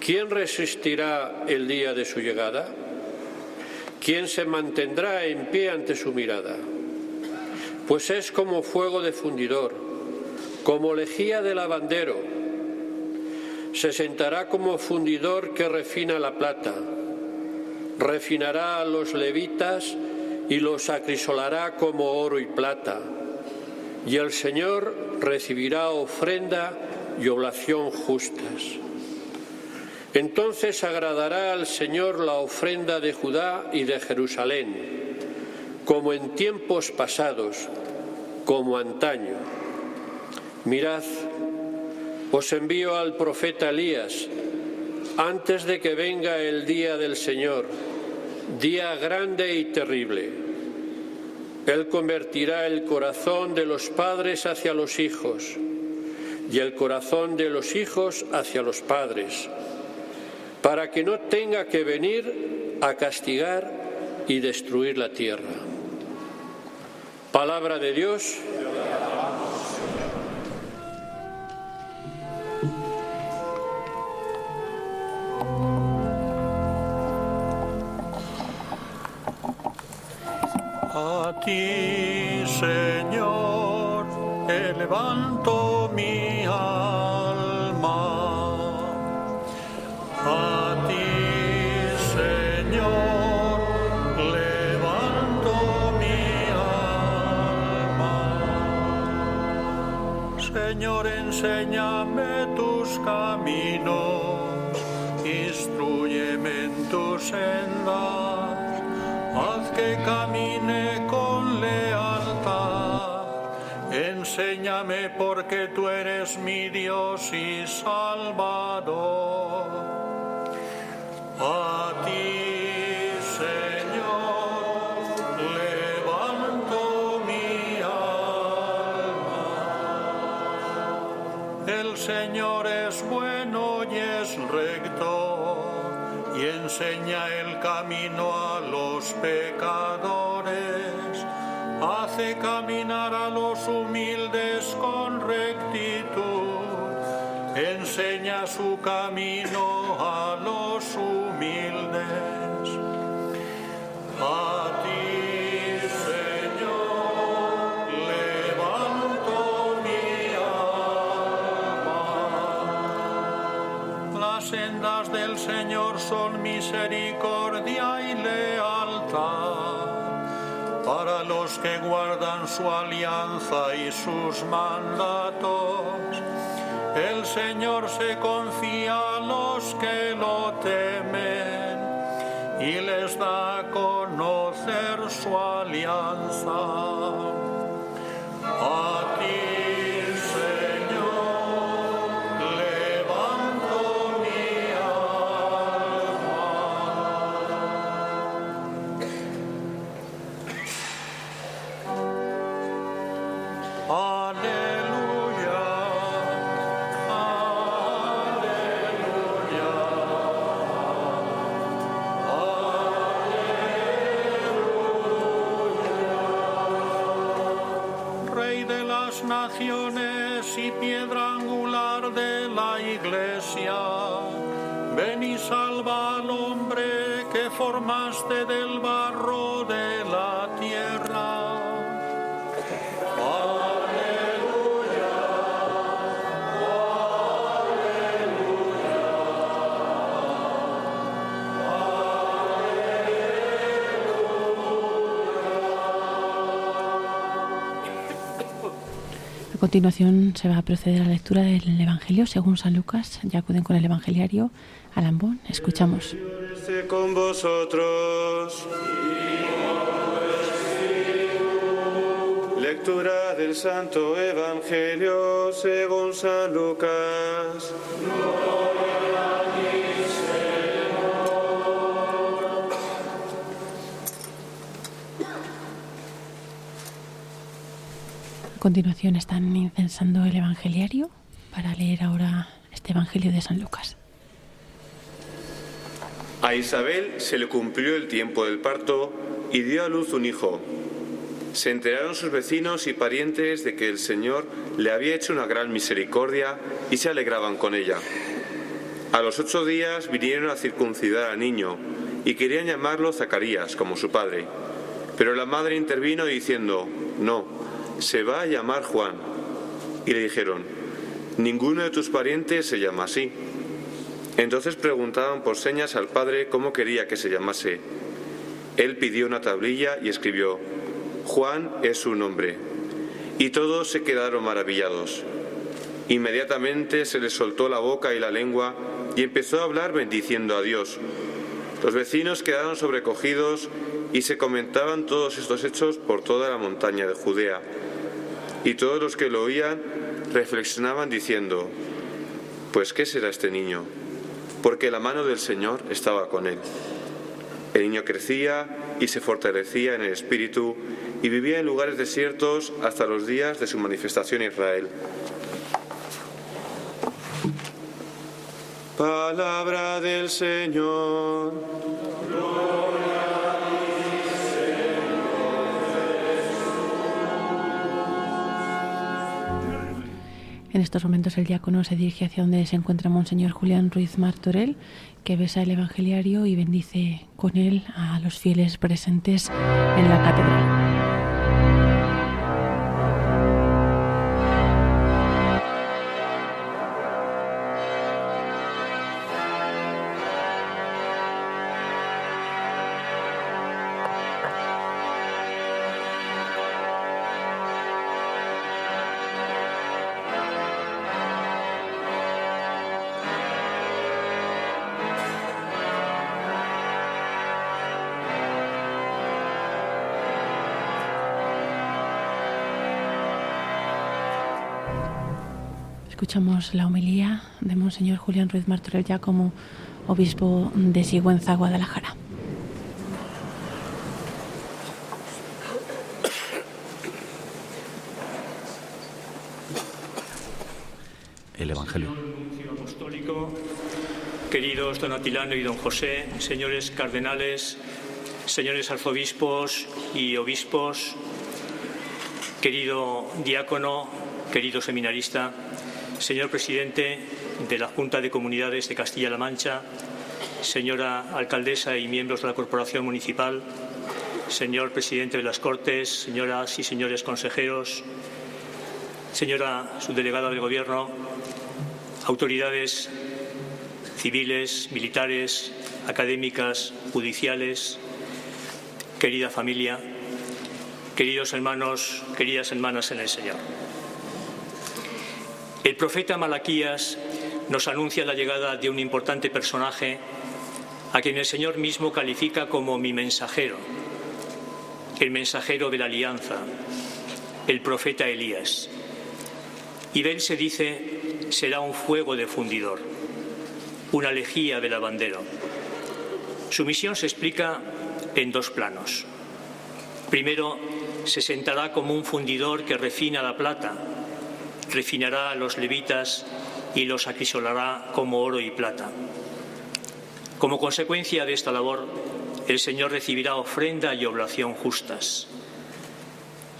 ¿Quién resistirá el día de su llegada? ¿Quién se mantendrá en pie ante su mirada? Pues es como fuego de fundidor, como lejía de lavandero. Se sentará como fundidor que refina la plata, refinará a los levitas y los acrisolará como oro y plata. Y el Señor recibirá ofrenda y oblación justas. Entonces agradará al Señor la ofrenda de Judá y de Jerusalén como en tiempos pasados, como antaño. Mirad, os envío al profeta Elías antes de que venga el día del Señor, día grande y terrible. Él convertirá el corazón de los padres hacia los hijos y el corazón de los hijos hacia los padres, para que no tenga que venir a castigar y destruir la tierra. Palabra de Dios. A ti, Señor, levanto mi Enséñame tus caminos, instruyeme en tus sendas, haz que camine con lealtad. Enséñame porque tú eres mi Dios y Salvador. Enseña el camino a los pecadores, hace caminar a los humildes con rectitud, enseña su camino y sus mandatos. El Señor se confía a los que lo temen y les da a conocer su alianza. Del barro de la tierra. A continuación se va a proceder a la lectura del Evangelio según San Lucas. Ya acuden con el Evangeliario a Lambón. Con vosotros. Lectura del Santo Evangelio según San Lucas. A continuación están incensando el Evangeliario para leer ahora este Evangelio de San Lucas. A Isabel se le cumplió el tiempo del parto y dio a luz un hijo. Se enteraron sus vecinos y parientes de que el Señor le había hecho una gran misericordia y se alegraban con ella. A los ocho días vinieron a circuncidar al niño y querían llamarlo Zacarías, como su padre. Pero la madre intervino diciendo, no, se va a llamar Juan. Y le dijeron, ninguno de tus parientes se llama así. Entonces preguntaban por señas al padre cómo quería que se llamase. Él pidió una tablilla y escribió, Juan es su nombre. Y todos se quedaron maravillados. Inmediatamente se le soltó la boca y la lengua y empezó a hablar bendiciendo a Dios. Los vecinos quedaron sobrecogidos y se comentaban todos estos hechos por toda la montaña de Judea. Y todos los que lo oían reflexionaban diciendo, pues ¿qué será este niño? Porque la mano del Señor estaba con él. El niño crecía y se fortalecía en el espíritu y vivía en lugares desiertos hasta los días de su manifestación en Israel. Palabra del Señor. En estos momentos el diácono se dirige hacia donde se encuentra Monseñor Julián Ruiz Martorell, que besa el Evangeliario y bendice con él a los fieles presentes en la catedral. Escuchamos la homilía de Monseñor Julián Ruiz Martorell ya como obispo de Sigüenza, Guadalajara. El Evangelio. Apostólico, queridos don Atilano y don José, señores cardenales, señores arzobispos y obispos, querido diácono, querido seminarista, señor presidente de la Junta de Comunidades de Castilla-La Mancha, señora alcaldesa y miembros de la Corporación Municipal, señor presidente de las Cortes, señoras y señores consejeros, señora subdelegada del Gobierno, autoridades civiles, militares, académicas, judiciales, querida familia, queridos hermanos, queridas hermanas en el Señor. El profeta Malaquías nos anuncia la llegada de un importante personaje a quien el Señor mismo califica como mi mensajero, el mensajero de la alianza, el profeta Elías. Y de él se dice, será un fuego de fundidor, una lejía de lavandero. Su misión se explica en dos planos. Primero, se sentará como un fundidor que refina la plata refinará a los levitas y los acrisolará como oro y plata. Como consecuencia de esta labor, el Señor recibirá ofrenda y oblación justas.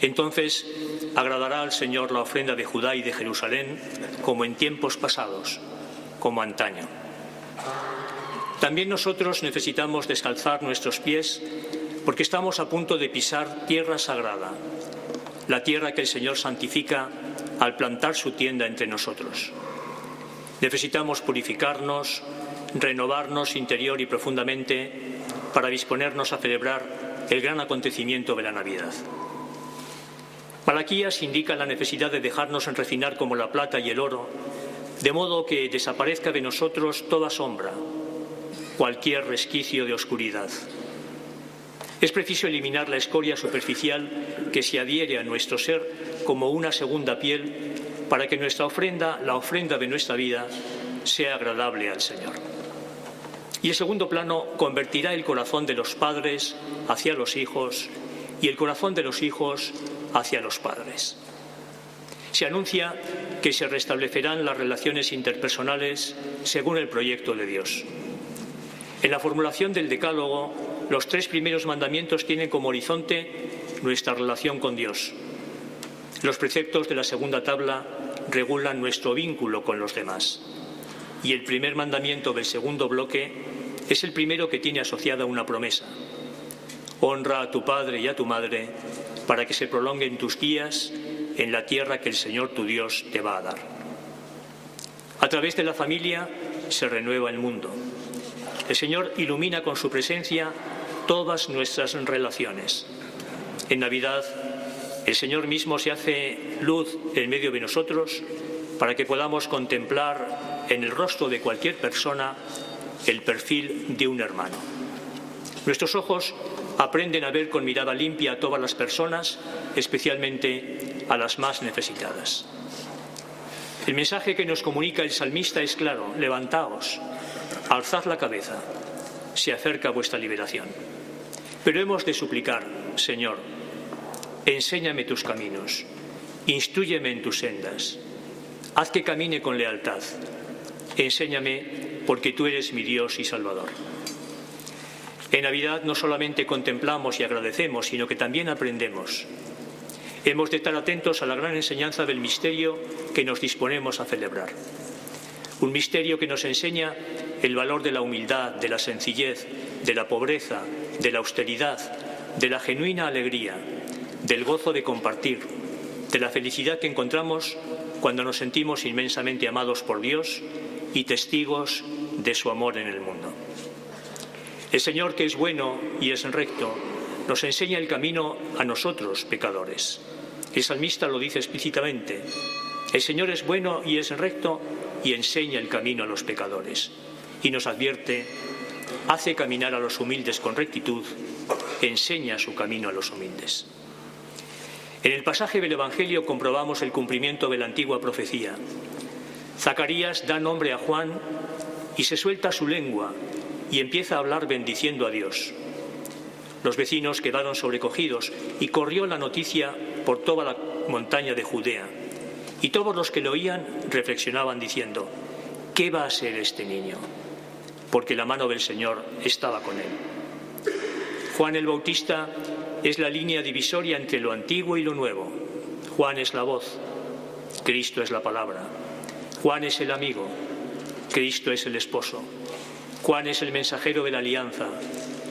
Entonces agradará al Señor la ofrenda de Judá y de Jerusalén como en tiempos pasados, como antaño. También nosotros necesitamos descalzar nuestros pies porque estamos a punto de pisar tierra sagrada, la tierra que el Señor santifica al plantar su tienda entre nosotros. Necesitamos purificarnos, renovarnos interior y profundamente para disponernos a celebrar el gran acontecimiento de la Navidad. Malaquías indica la necesidad de dejarnos refinar como la plata y el oro, de modo que desaparezca de nosotros toda sombra, cualquier resquicio de oscuridad. Es preciso eliminar la escoria superficial que se adhiere a nuestro ser como una segunda piel para que nuestra ofrenda, la ofrenda de nuestra vida, sea agradable al Señor. Y el segundo plano convertirá el corazón de los padres hacia los hijos y el corazón de los hijos hacia los padres. Se anuncia que se restablecerán las relaciones interpersonales según el proyecto de Dios. En la formulación del Decálogo, los tres primeros mandamientos tienen como horizonte nuestra relación con Dios. Los preceptos de la segunda tabla regulan nuestro vínculo con los demás. Y el primer mandamiento del segundo bloque es el primero que tiene asociada una promesa. Honra a tu padre y a tu madre para que se prolonguen tus días en la tierra que el Señor tu Dios te va a dar. A través de la familia se renueva el mundo. El Señor ilumina con su presencia todas nuestras relaciones. En Navidad el Señor mismo se hace luz en medio de nosotros para que podamos contemplar en el rostro de cualquier persona el perfil de un hermano. Nuestros ojos aprenden a ver con mirada limpia a todas las personas, especialmente a las más necesitadas. El mensaje que nos comunica el salmista es claro, levantaos, alzad la cabeza, se acerca vuestra liberación. Pero hemos de suplicar, Señor, Enséñame tus caminos, instruyeme en tus sendas, haz que camine con lealtad, enséñame porque tú eres mi Dios y Salvador. En Navidad no solamente contemplamos y agradecemos, sino que también aprendemos. Hemos de estar atentos a la gran enseñanza del misterio que nos disponemos a celebrar. Un misterio que nos enseña el valor de la humildad, de la sencillez, de la pobreza, de la austeridad, de la genuina alegría, del gozo de compartir, de la felicidad que encontramos cuando nos sentimos inmensamente amados por Dios y testigos de su amor en el mundo. El Señor, que es bueno y es recto, nos enseña el camino a nosotros, pecadores. El salmista lo dice explícitamente. El Señor es bueno y es recto y enseña el camino a los pecadores. Y nos advierte, hace caminar a los humildes con rectitud, enseña su camino a los humildes. En el pasaje del Evangelio comprobamos el cumplimiento de la antigua profecía. Zacarías da nombre a Juan y se suelta su lengua y empieza a hablar bendiciendo a Dios. Los vecinos quedaron sobrecogidos y corrió la noticia por toda la montaña de Judea. Y todos los que lo oían reflexionaban diciendo, ¿qué va a ser este niño? Porque la mano del Señor estaba con él. Juan el Bautista es la línea divisoria entre lo antiguo y lo nuevo. Juan es la voz, Cristo es la palabra. Juan es el amigo, Cristo es el esposo. Juan es el mensajero de la alianza.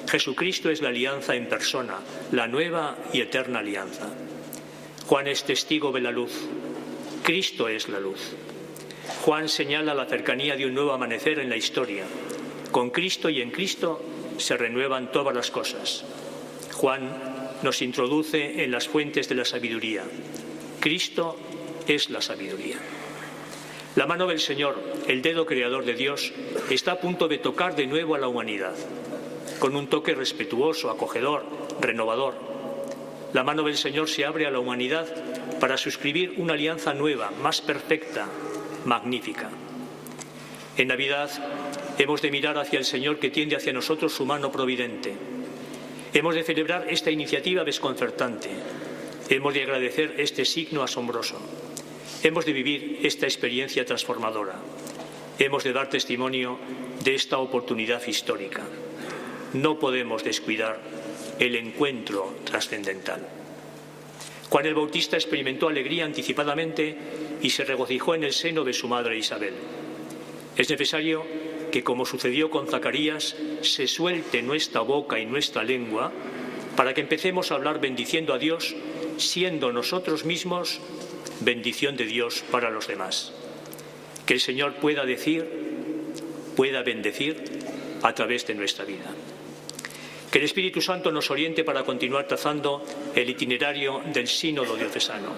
Jesucristo es la alianza en persona, la nueva y eterna alianza. Juan es testigo de la luz. Cristo es la luz. Juan señala la cercanía de un nuevo amanecer en la historia. Con Cristo y en Cristo se renuevan todas las cosas. Juan nos introduce en las fuentes de la sabiduría. Cristo es la sabiduría. La mano del Señor, el dedo creador de Dios, está a punto de tocar de nuevo a la humanidad, con un toque respetuoso, acogedor, renovador. La mano del Señor se abre a la humanidad para suscribir una alianza nueva, más perfecta, magnífica. En Navidad hemos de mirar hacia el Señor que tiende hacia nosotros su mano providente Hemos de celebrar esta iniciativa desconcertante. Hemos de agradecer este signo asombroso. Hemos de vivir esta experiencia transformadora. Hemos de dar testimonio de esta oportunidad histórica. No podemos descuidar el encuentro trascendental. Juan el Bautista experimentó alegría anticipadamente y se regocijó en el seno de su madre Isabel. Es necesario que, como sucedió con Zacarías, se suelte nuestra boca y nuestra lengua para que empecemos a hablar bendiciendo a Dios, siendo nosotros mismos bendición de Dios para los demás. Que el Señor pueda decir, pueda bendecir a través de nuestra vida. Que el Espíritu Santo nos oriente para continuar trazando el itinerario del sínodo diocesano.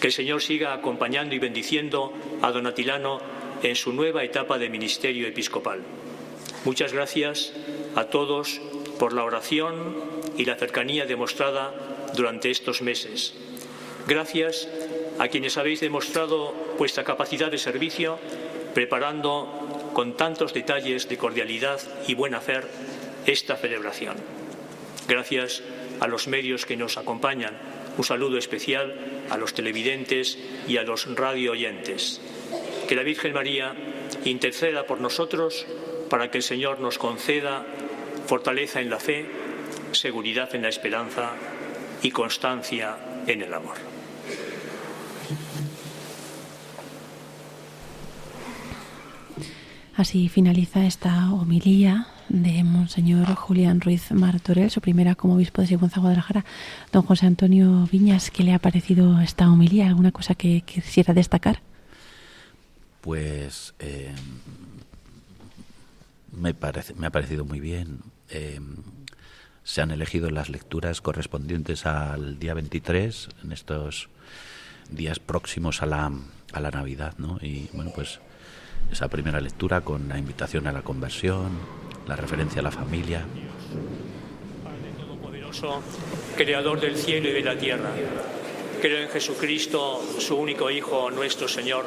Que el Señor siga acompañando y bendiciendo a don Atilano en su nueva etapa de ministerio episcopal. Muchas gracias a todos por la oración y la cercanía demostrada durante estos meses. Gracias a quienes habéis demostrado vuestra capacidad de servicio preparando con tantos detalles de cordialidad y buen hacer esta celebración. Gracias a los medios que nos acompañan, un saludo especial a los televidentes y a los radio oyentes. Que la Virgen María interceda por nosotros para que el Señor nos conceda fortaleza en la fe, seguridad en la esperanza y constancia en el amor. Así finaliza esta homilía de Monseñor Julián Ruiz Martorell, su primera como obispo de Sigüenza, Guadalajara. Don José Antonio Viñas, ¿qué le ha parecido esta homilía? ¿Alguna cosa que quisiera destacar? Pues eh, me, parece, me ha parecido muy bien. Eh, se han elegido las lecturas correspondientes al día 23, en estos días próximos a la, a la Navidad, ¿no? Y bueno, pues esa primera lectura con la invitación a la conversión, la referencia a la familia. Padre Todopoderoso, Creador del cielo y de la tierra, creo en Jesucristo, su único Hijo, nuestro Señor,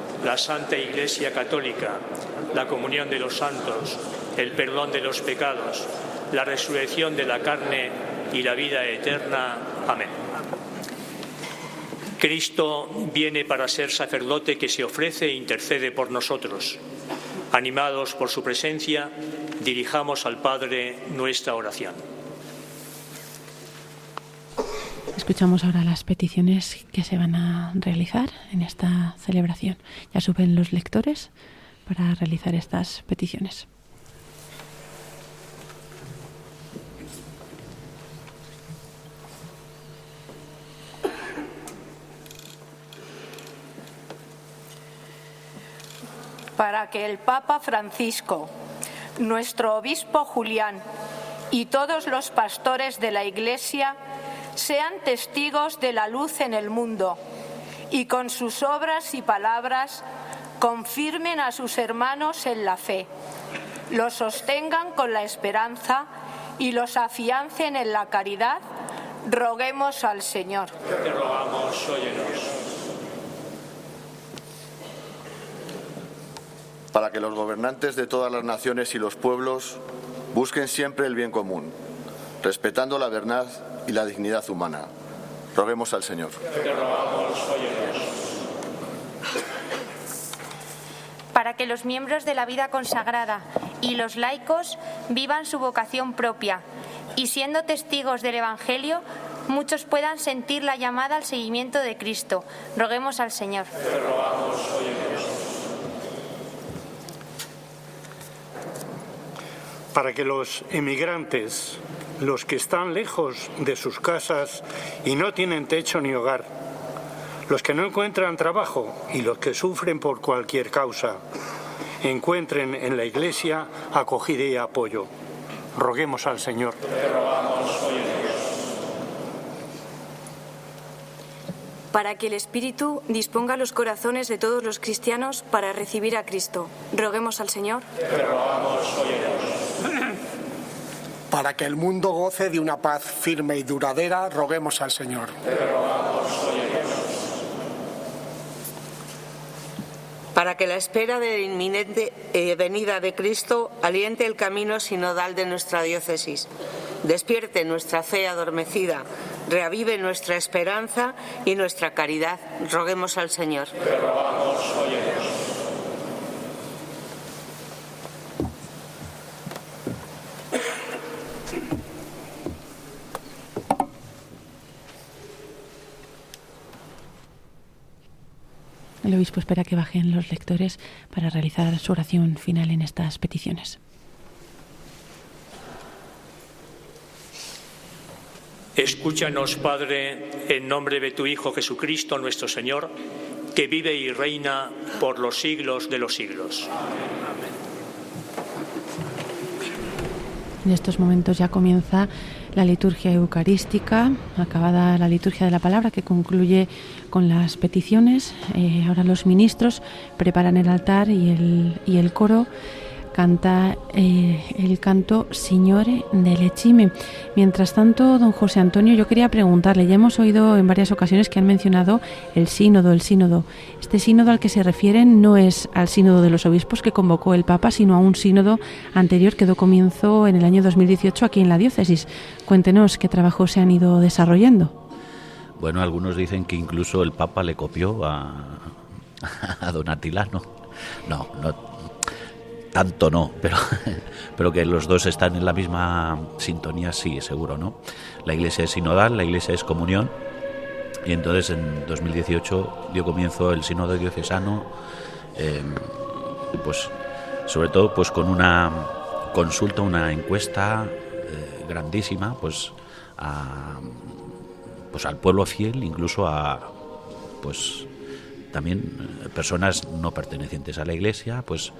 la Santa Iglesia Católica, la comunión de los santos, el perdón de los pecados, la resurrección de la carne y la vida eterna. Amén. Cristo viene para ser sacerdote que se ofrece e intercede por nosotros. Animados por su presencia, dirijamos al Padre nuestra oración. Escuchamos ahora las peticiones que se van a realizar en esta celebración. Ya suben los lectores para realizar estas peticiones. para que el Papa Francisco, nuestro obispo Julián y todos los pastores de la Iglesia sean testigos de la luz en el mundo y con sus obras y palabras confirmen a sus hermanos en la fe, los sostengan con la esperanza y los afiancen en la caridad, roguemos al Señor. Te rogamos, óyenos. para que los gobernantes de todas las naciones y los pueblos busquen siempre el bien común, respetando la verdad y la dignidad humana. Roguemos al Señor. Para que los miembros de la vida consagrada y los laicos vivan su vocación propia y siendo testigos del Evangelio, muchos puedan sentir la llamada al seguimiento de Cristo. Roguemos al Señor. para que los emigrantes, los que están lejos de sus casas y no tienen techo ni hogar, los que no encuentran trabajo y los que sufren por cualquier causa, encuentren en la Iglesia acogida y apoyo. Roguemos al Señor. Para que el Espíritu disponga los corazones de todos los cristianos para recibir a Cristo. Roguemos al Señor para que el mundo goce de una paz firme y duradera, roguemos al Señor. Para que la espera de la inminente eh, venida de Cristo aliente el camino sinodal de nuestra diócesis, despierte nuestra fe adormecida, reavive nuestra esperanza y nuestra caridad, roguemos al Señor. El obispo espera que bajen los lectores para realizar su oración final en estas peticiones. Escúchanos, Padre, en nombre de tu Hijo Jesucristo, nuestro Señor, que vive y reina por los siglos de los siglos. En estos momentos ya comienza la liturgia eucarística, acabada la liturgia de la palabra que concluye con las peticiones. Eh, ahora los ministros preparan el altar y el, y el coro canta eh, el canto Signore del Echime. Mientras tanto, don José Antonio, yo quería preguntarle, ya hemos oído en varias ocasiones que han mencionado el sínodo, el sínodo. Este sínodo al que se refieren no es al sínodo de los obispos que convocó el Papa, sino a un sínodo anterior que dio comienzo en el año 2018 aquí en la diócesis. Cuéntenos qué trabajos se han ido desarrollando. Bueno, algunos dicen que incluso el Papa le copió a, (laughs) a Don Atilano. No, no, tanto no, pero, (laughs) pero que los dos están en la misma sintonía, sí, seguro, ¿no? La iglesia es sinodal, la iglesia es comunión, y entonces en 2018 dio comienzo el sínodo diocesano, em, pues sobre todo pues con una consulta, una encuesta eh, grandísima, pues a, pues al pueblo fiel, incluso a pues también eh, personas no pertenecientes a la iglesia, pues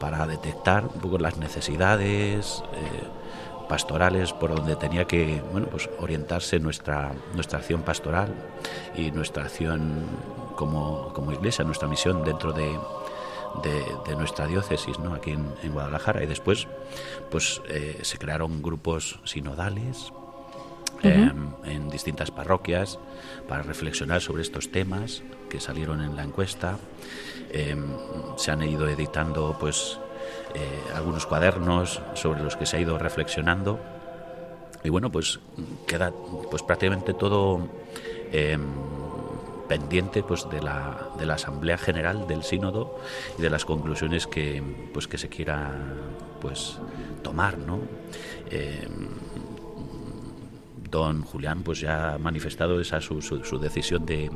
para detectar un poco las necesidades eh, pastorales por donde tenía que bueno, pues orientarse nuestra, nuestra acción pastoral y nuestra acción como, como iglesia, nuestra misión dentro de, de, nuestra diócesis ¿no? aquí en, Guadalajara. Y después pues, eh, se crearon grupos sinodales em, en distintas parroquias para reflexionar sobre estos temas que salieron en la encuesta. Em, se han ido editando pues eh, algunos cuadernos sobre los que se ha ido reflexionando. Y bueno pues queda pues prácticamente todo em, pendiente pues de la, de la asamblea general del sínodo y de las conclusiones que pues que se quiera pues tomar no don Julián pues ya ha manifestado esa su, su, decisión de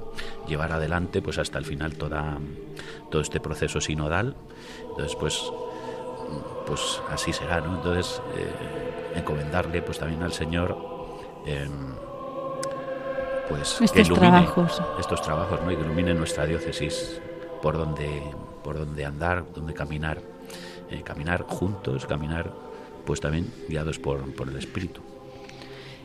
llevar adelante pues hasta el final toda todo este proceso sinodal. Entonces pues pues así será no entonces eh, encomendarle pues también al señor em, pues estos que ilumine trabajos. estos trabajos no y que ilumine nuestra diócesis por donde por donde andar donde caminar eh, caminar juntos caminar pues también guiados por, por el espíritu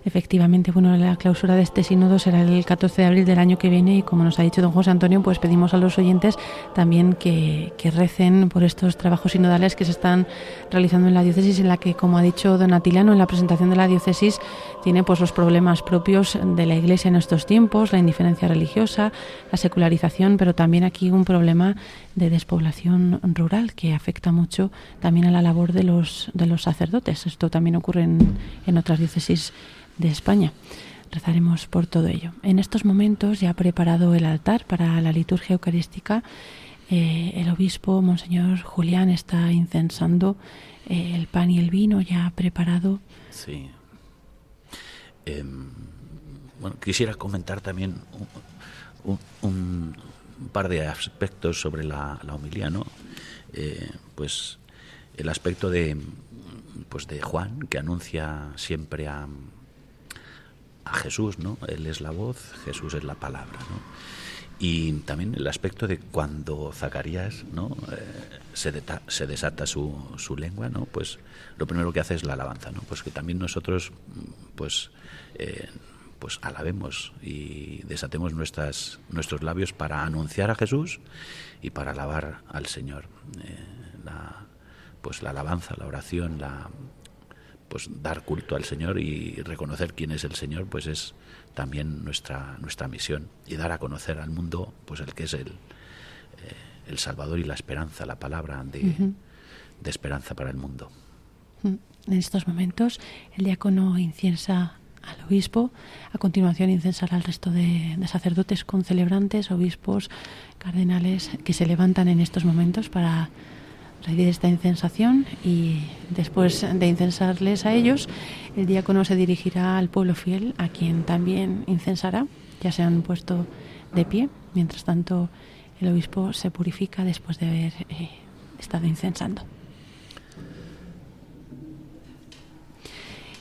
Efectivamente, bueno, la clausura de este sínodo será el 14 de abril del año que viene y como nos ha dicho don José Antonio, pues pedimos a los oyentes también que, recen por estos trabajos sinodales que se están realizando en la diócesis, en la que, como ha dicho don Atilano en la presentación de la diócesis, tiene pues los problemas propios de la Iglesia en estos tiempos, la indiferencia religiosa, la secularización, pero también aquí un problema de despoblación rural que afecta mucho también a la labor de los, de los sacerdotes. Esto también ocurre en, en otras diócesis de España. Rezaremos por todo ello. En estos momentos ya ha preparado el altar para la liturgia eucarística. Eh, el obispo, Monseñor Julián, está incensando eh, el pan y el vino ya preparado. Sí. Em, bueno, quisiera comentar también un, par de aspectos sobre la, la homilía, ¿no? Eh, pues el aspecto de, pues de Juan, que anuncia siempre a, a Jesús, ¿no? Él es la voz, Jesús es la palabra, ¿no? Y también el aspecto de cuando Zacarías ¿no? Eh, se, se, desata su, su, lengua, ¿no? pues lo primero que hace es la alabanza, ¿no? pues que también nosotros pues, eh, pues alabemos y desatemos nuestras, nuestros labios para anunciar a Jesús y para alabar al Señor. Eh, la, pues la alabanza, la oración, la, pues dar culto al Señor y reconocer quién es el Señor, pues es también nuestra nuestra misión. Y dar a conocer al mundo pues el que es el, eh, el Salvador y la esperanza, la palabra de, de esperanza para el mundo. En estos momentos el diácono inciensa al obispo, a continuación incensará al resto de, de, sacerdotes concelebrantes, obispos, cardenales que se levantan en estos momentos para recibir esta incensación y después de incensarles a ellos, el diácono se dirigirá al pueblo fiel, a quien también incensará. Ya se han puesto de pie. Mientras tanto, el obispo se purifica después de haber eh, estado incensando.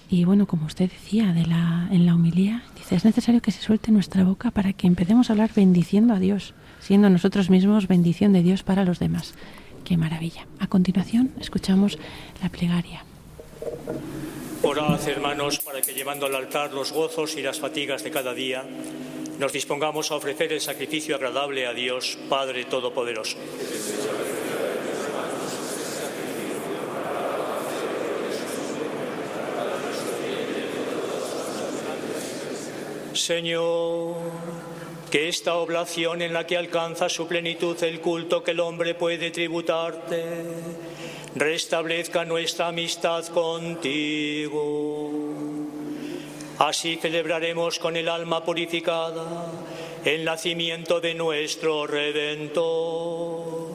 Y bueno, como usted decía de la, en la humilía, dice, es necesario que se suelte nuestra boca para que empecemos a hablar bendiciendo a Dios, siendo nosotros mismos bendición de Dios para los demás. Maravilla. A continuación, escuchamos la plegaria. Orad, hermanos, para que llevando al altar los gozos y las fatigas de cada día, nos dispongamos a ofrecer el sacrificio agradable a Dios, Padre Todopoderoso. Señor, que esta oblación en la que alcanza su plenitud el culto que el hombre puede tributarte, restablezca nuestra amistad contigo. Así celebraremos con el alma purificada el nacimiento de nuestro Redentor,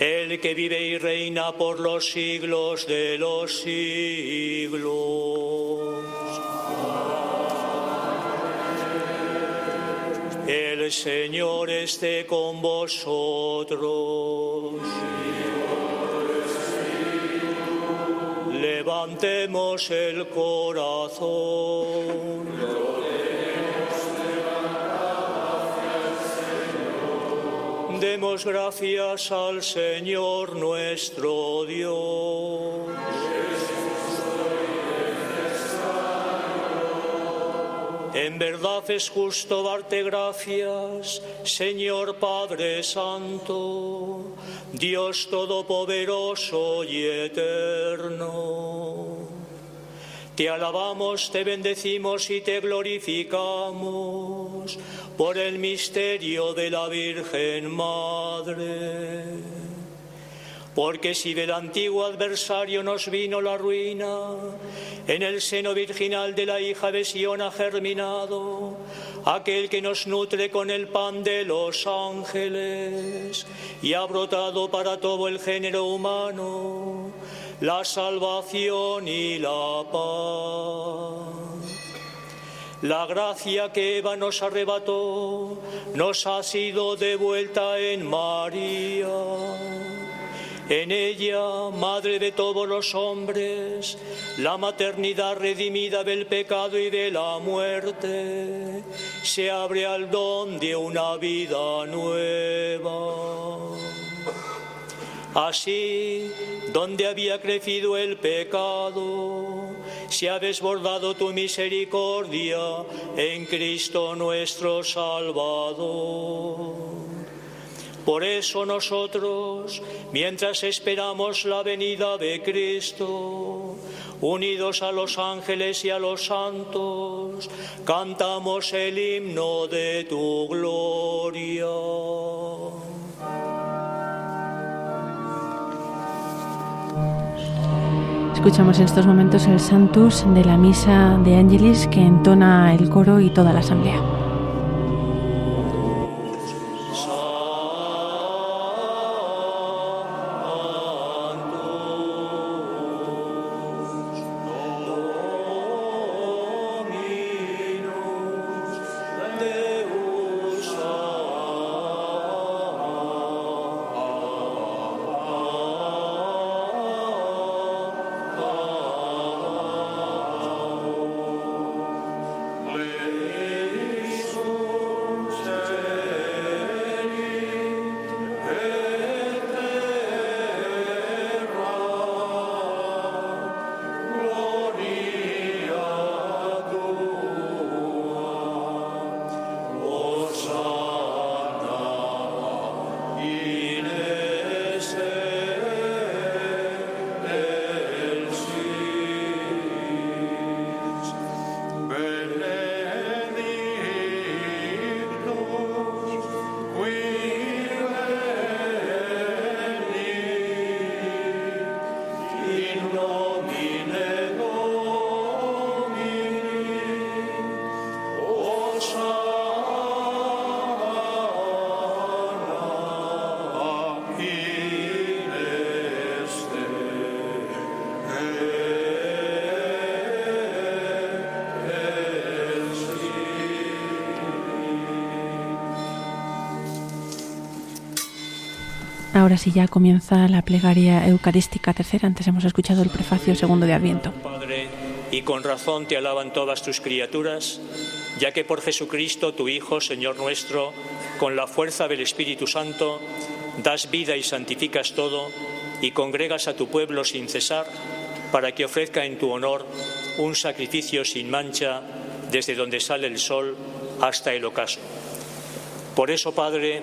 el que vive y reina por los siglos de los siglos. Señor esté con vosotros. Levantemos el corazón. Demos gracias al Señor nuestro Dios. Verdad es justo darte gracias, Señor Padre Santo, Dios Todopoderoso y Eterno. Te alabamos, te bendecimos y te glorificamos por el misterio de la Virgen Madre porque si del antiguo adversario nos vino la ruina, en el seno virginal de la hija de Sion ha germinado aquel que nos nutre con el pan de los ángeles y ha brotado para todo el género humano la salvación y la paz. La gracia que Eva nos arrebató nos ha sido devuelta en María en ella, Madre de todos los hombres, la maternidad redimida del pecado y de la muerte, se abre al don de una vida nueva. Así, donde había crecido el pecado, se ha desbordado tu misericordia en Cristo nuestro Salvador. Por eso nosotros, mientras esperamos la venida de Cristo, unidos a los ángeles y a los santos, cantamos el himno de tu gloria. Escuchamos en estos momentos el Santus de la Misa de Ángelis que entona el coro y toda la asamblea. Ahora sí ya comienza la plegaria eucarística tercera. Antes hemos escuchado el prefacio segundo de Adviento. Padre, y con razón te alaban todas tus criaturas, ya que por Jesucristo, tu Hijo, Señor nuestro, con la fuerza del Espíritu Santo, das vida y santificas todo, y congregas a tu pueblo sin cesar, para que ofrezca en tu honor un sacrificio sin mancha desde donde sale el sol hasta el ocaso. Por eso, Padre,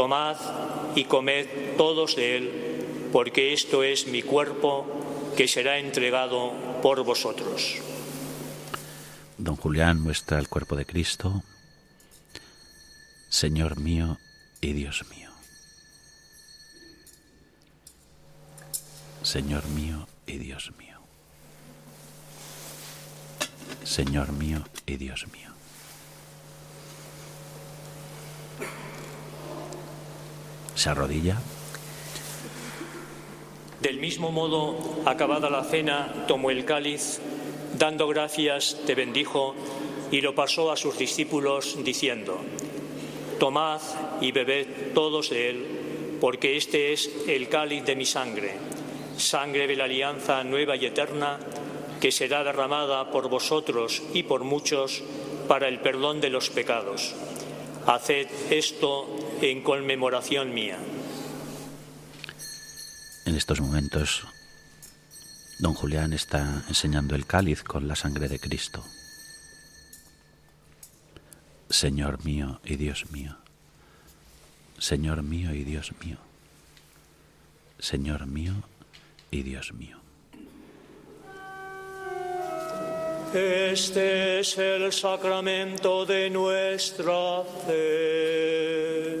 Tomad y comed todos de él, porque esto es mi cuerpo que será entregado por vosotros. Don Julián muestra el cuerpo de Cristo, Señor mío y Dios mío. Señor mío y Dios mío. Señor mío y Dios mío. Se arrodilla. Del mismo modo, acabada la cena, tomó el cáliz, dando gracias, te bendijo y lo pasó a sus discípulos, diciendo, Tomad y bebed todos de él, porque este es el cáliz de mi sangre, sangre de la alianza nueva y eterna, que será derramada por vosotros y por muchos para el perdón de los pecados. Haced esto en conmemoración mía. En estos momentos, don Julián está enseñando el cáliz con la sangre de Cristo. Señor mío y Dios mío, Señor mío y Dios mío, Señor mío y Dios mío. Este es el sacramento de nuestra fe.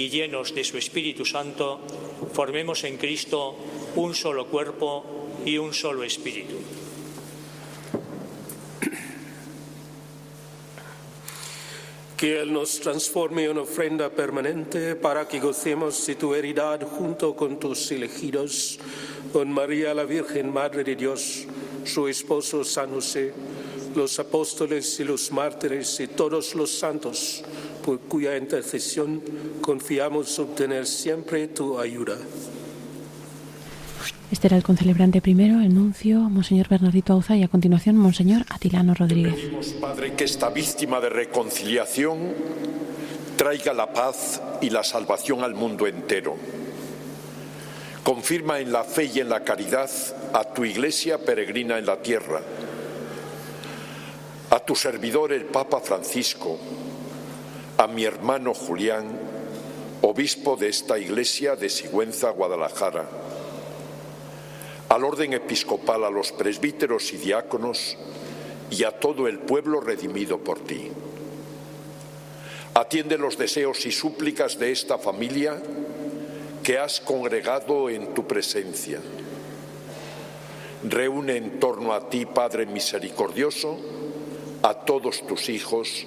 y llenos de su Espíritu Santo, formemos en Cristo un solo cuerpo y un solo espíritu. Que Él nos transforme en ofrenda permanente para que gocemos de tu heredad junto con tus elegidos, con María la Virgen, Madre de Dios, su esposo San José, los apóstoles y los mártires y todos los santos por cuya intercesión confiamos obtener siempre tu ayuda. Este era el concelebrante primero, el nuncio, Monseñor Bernardito Auza, y a continuación, Monseñor Atilano Rodríguez. Pedimos, Padre, que esta víctima de reconciliación traiga la paz y la salvación al mundo entero. Confirma en la fe y en la caridad a tu iglesia peregrina en la tierra, a tu servidor el Papa Francisco, a mi hermano Julián, obispo de esta iglesia de Sigüenza, Guadalajara, al orden episcopal, a los presbíteros y diáconos y a todo el pueblo redimido por ti. Atiende los deseos y súplicas de esta familia que has congregado en tu presencia. Reúne en torno a ti, Padre misericordioso, a todos tus hijos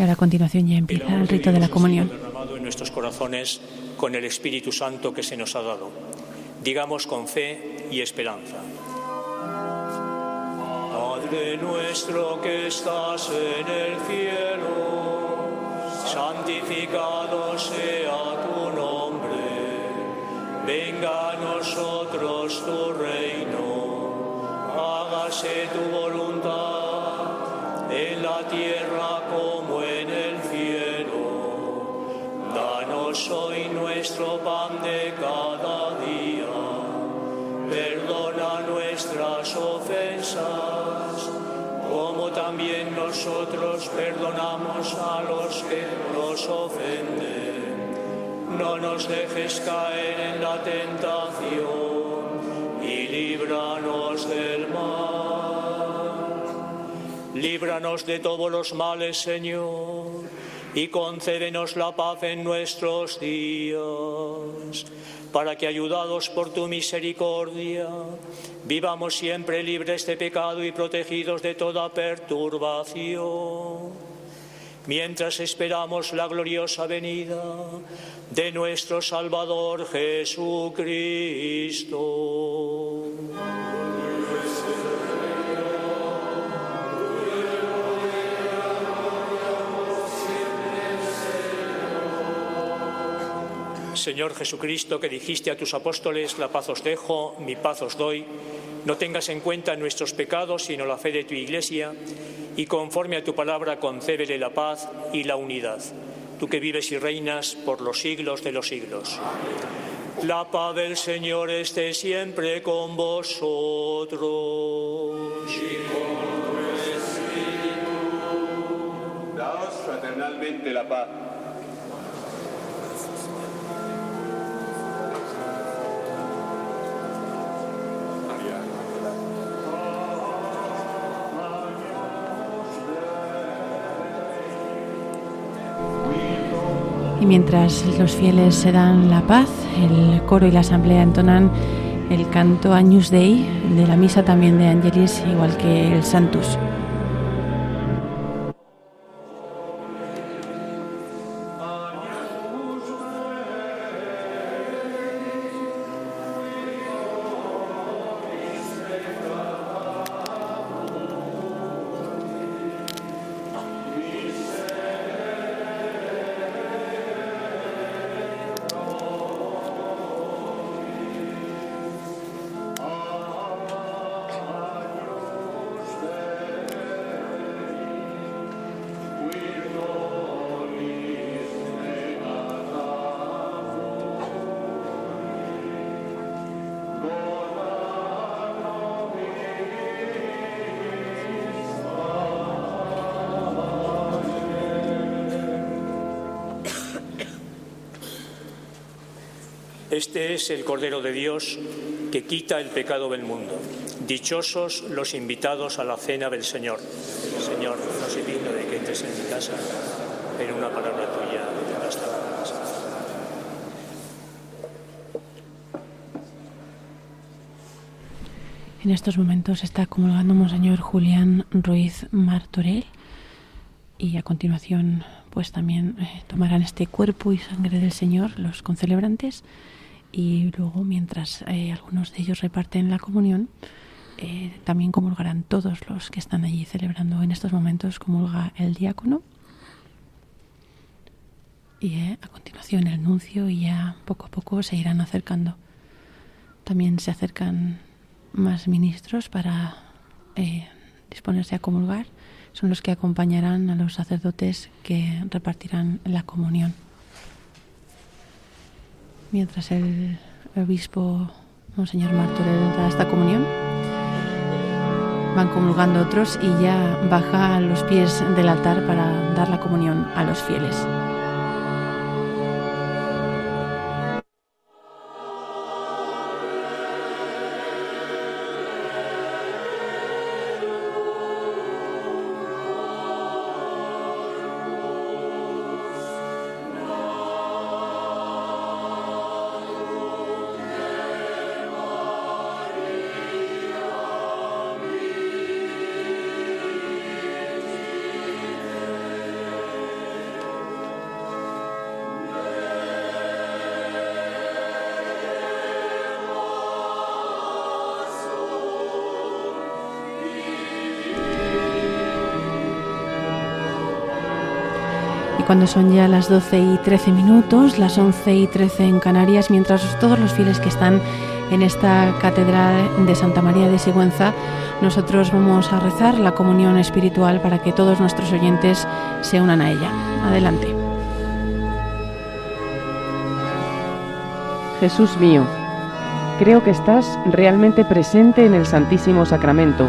Y ahora a continuación ya empieza el rito de la comunión. Derramado en nuestros corazones con el Espíritu Santo que se nos ha dado. Digamos con fe y esperanza. Padre nuestro que estás en el cielo, santificado sea perdonamos a los que nos ofenden. No nos dejes caer en la tentación y líbranos del mal. Líbranos de todos los males, Señor, y concédenos la paz en nuestros días, para que, ayudados por tu misericordia, vivamos siempre libres de pecado y protegidos de toda perturbación, mientras esperamos la gloriosa venida de nuestro Salvador Jesucristo. Señor Jesucristo, que dijiste a tus apóstoles, la paz os dejo, mi paz os doy, no tengas en cuenta nuestros pecados, sino la fe de tu Iglesia, y conforme a tu palabra concébele la paz y la unidad. Tú que vives y reinas por los siglos de los siglos. La paz del Señor esté siempre con vosotros. Daos fraternalmente la paz. Y mientras los fieles se dan la paz, el coro y la asamblea entonan el canto Agnus Dei de la misa también de Angelis, igual que el Santus. Este es el Cordero de Dios que quita el pecado del mundo. Dichosos los invitados a la cena del Señor. Señor, no soy digno de que entres en mi casa, pero una palabra tuya me basta. En estos momentos está comulgando Monseñor Julián Ruiz Martorell y a continuación pues también eh, tomarán este cuerpo y sangre del Señor los concelebrantes y luego mientras eh, algunos de ellos reparten la comunión eh, también comulgarán todos los que están allí celebrando. En estos momentos comulga el diácono. Y eh, a continuación el nuncio y ya poco a poco se irán acercando. También se acercan más ministros para disponerse a comulgar. Son los que acompañarán a los sacerdotes que repartirán la comunión mientras el obispo Monseñor Martorell da esta comunión. van comulgando otros y ya baja los pies del altar para dar la comunión a los fieles. Cuando son ya las 12 y 13 minutos, las 11 y 13 en Canarias, mientras todos los fieles que están en esta catedral de Santa María de Sigüenza, nosotros vamos a rezar la comunión espiritual para que todos nuestros oyentes se unan a ella. Adelante. Jesús mío, creo que estás realmente presente en el Santísimo Sacramento.